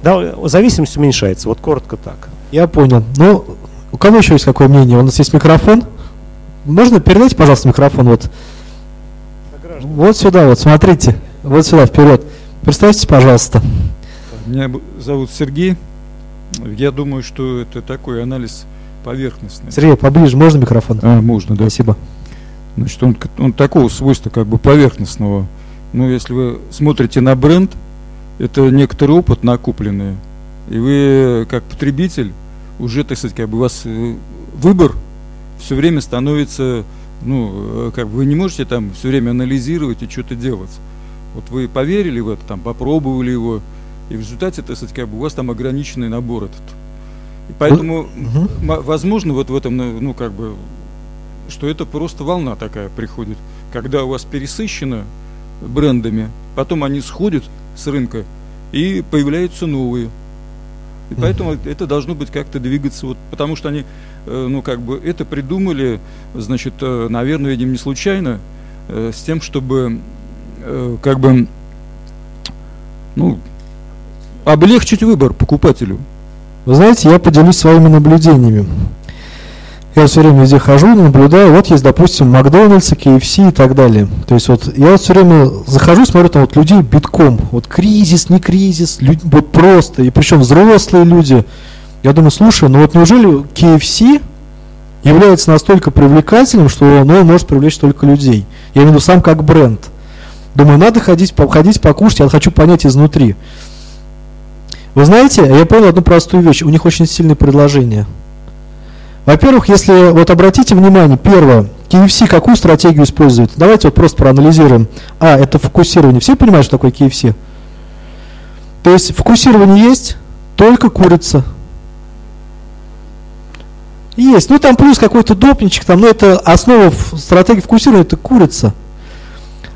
да, зависимость уменьшается, вот коротко так. Я понял. Ну, у кого еще есть какое мнение? У нас есть микрофон. Можно передайте, пожалуйста, микрофон вот. Вот сюда, вот, смотрите. Вот сюда, вперед. Представьте, пожалуйста. Меня зовут Сергей. Я думаю, что это такой анализ поверхностный. Сергей, поближе, можно микрофон? А, можно, да. Спасибо. Значит, он, он такого свойства как бы поверхностного. Но если вы смотрите на бренд, это некоторый опыт накопленный. И вы, как потребитель, уже, так сказать, как бы у вас э, выбор все время становится, ну, э, как вы не можете там все время анализировать и что-то делать. Вот вы поверили в это, там, попробовали его, и в результате, так сказать, как бы у вас там ограниченный набор этот. И поэтому, угу. возможно, вот в этом, ну, как бы, что это просто волна такая приходит. когда у вас пересыщено брендами, потом они сходят с рынка и появляются новые. И поэтому это должно быть как-то двигаться, вот, потому что они, э, ну, как бы, это придумали, значит, э, наверное, видимо, не случайно, э, с тем, чтобы, как бы, ну, облегчить выбор покупателю. Вы знаете, я поделюсь своими наблюдениями. Я все время везде хожу, наблюдаю. Вот есть, допустим, Макдональдс, KFC и так далее. То есть вот я вот все время захожу, смотрю там вот людей битком. Вот кризис, не кризис, люди, вот просто. И причем взрослые люди. Я думаю, слушай, ну вот неужели KFC является настолько привлекательным, что он может привлечь столько людей? Я имею в виду сам как бренд. Думаю, надо ходить, ходить покушать, я хочу понять изнутри. Вы знаете, я понял одну простую вещь. У них очень сильные предложения. Во-первых, если вот обратите внимание, первое, KFC какую стратегию использует? Давайте вот просто проанализируем. А, это фокусирование. Все понимают, что такое KFC? То есть фокусирование есть, только курица. Есть. Ну там плюс какой-то допничек, там, но это основа стратегии фокусирования, это курица.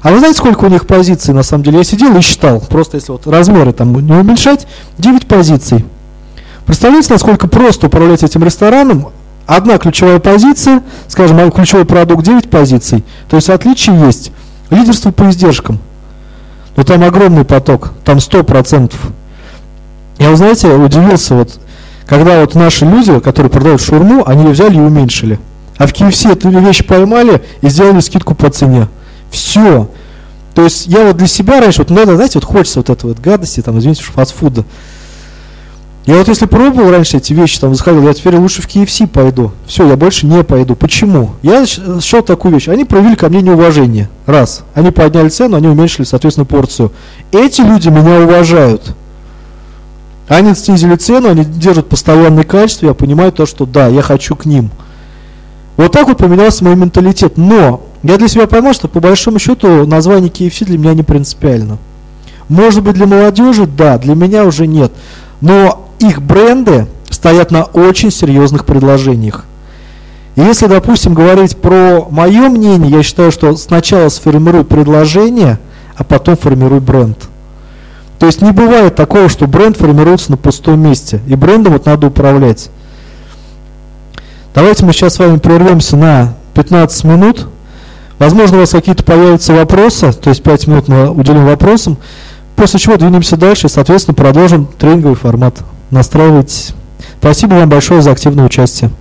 А вы знаете, сколько у них позиций на самом деле? Я сидел и считал, просто если вот размеры там не уменьшать, 9 позиций. Представляете, насколько просто управлять этим рестораном, одна ключевая позиция, скажем, а ключевой продукт 9 позиций, то есть отличие есть. Лидерство по издержкам. Но там огромный поток, там 100%. Я, вы знаете, удивился, вот, когда вот наши люди, которые продают шурму, они ее взяли и уменьшили. А в KFC эту вещь поймали и сделали скидку по цене. Все. То есть я вот для себя раньше, вот надо, знаете, вот хочется вот этой вот гадости, там, извините, фастфуда. Я вот если пробовал раньше эти вещи, там, заходил, я теперь лучше в KFC пойду. Все, я больше не пойду. Почему? Я счел такую вещь. Они проявили ко мне неуважение. Раз. Они подняли цену, они уменьшили, соответственно, порцию. Эти люди меня уважают. Они снизили цену, они держат постоянное качество, я понимаю то, что да, я хочу к ним. Вот так вот поменялся мой менталитет. Но я для себя поймал, что по большому счету название KFC для меня не принципиально. Может быть для молодежи, да, для меня уже нет. Но их бренды стоят на очень серьезных предложениях. И если, допустим, говорить про мое мнение, я считаю, что сначала сформируй предложение, а потом формируй бренд. То есть не бывает такого, что бренд формируется на пустом месте. И брендом вот надо управлять. Давайте мы сейчас с вами прервемся на 15 минут. Возможно, у вас какие-то появятся вопросы, то есть 5 минут мы уделим вопросам, после чего двинемся дальше и, соответственно, продолжим тренинговый формат настраивайтесь. Спасибо вам большое за активное участие.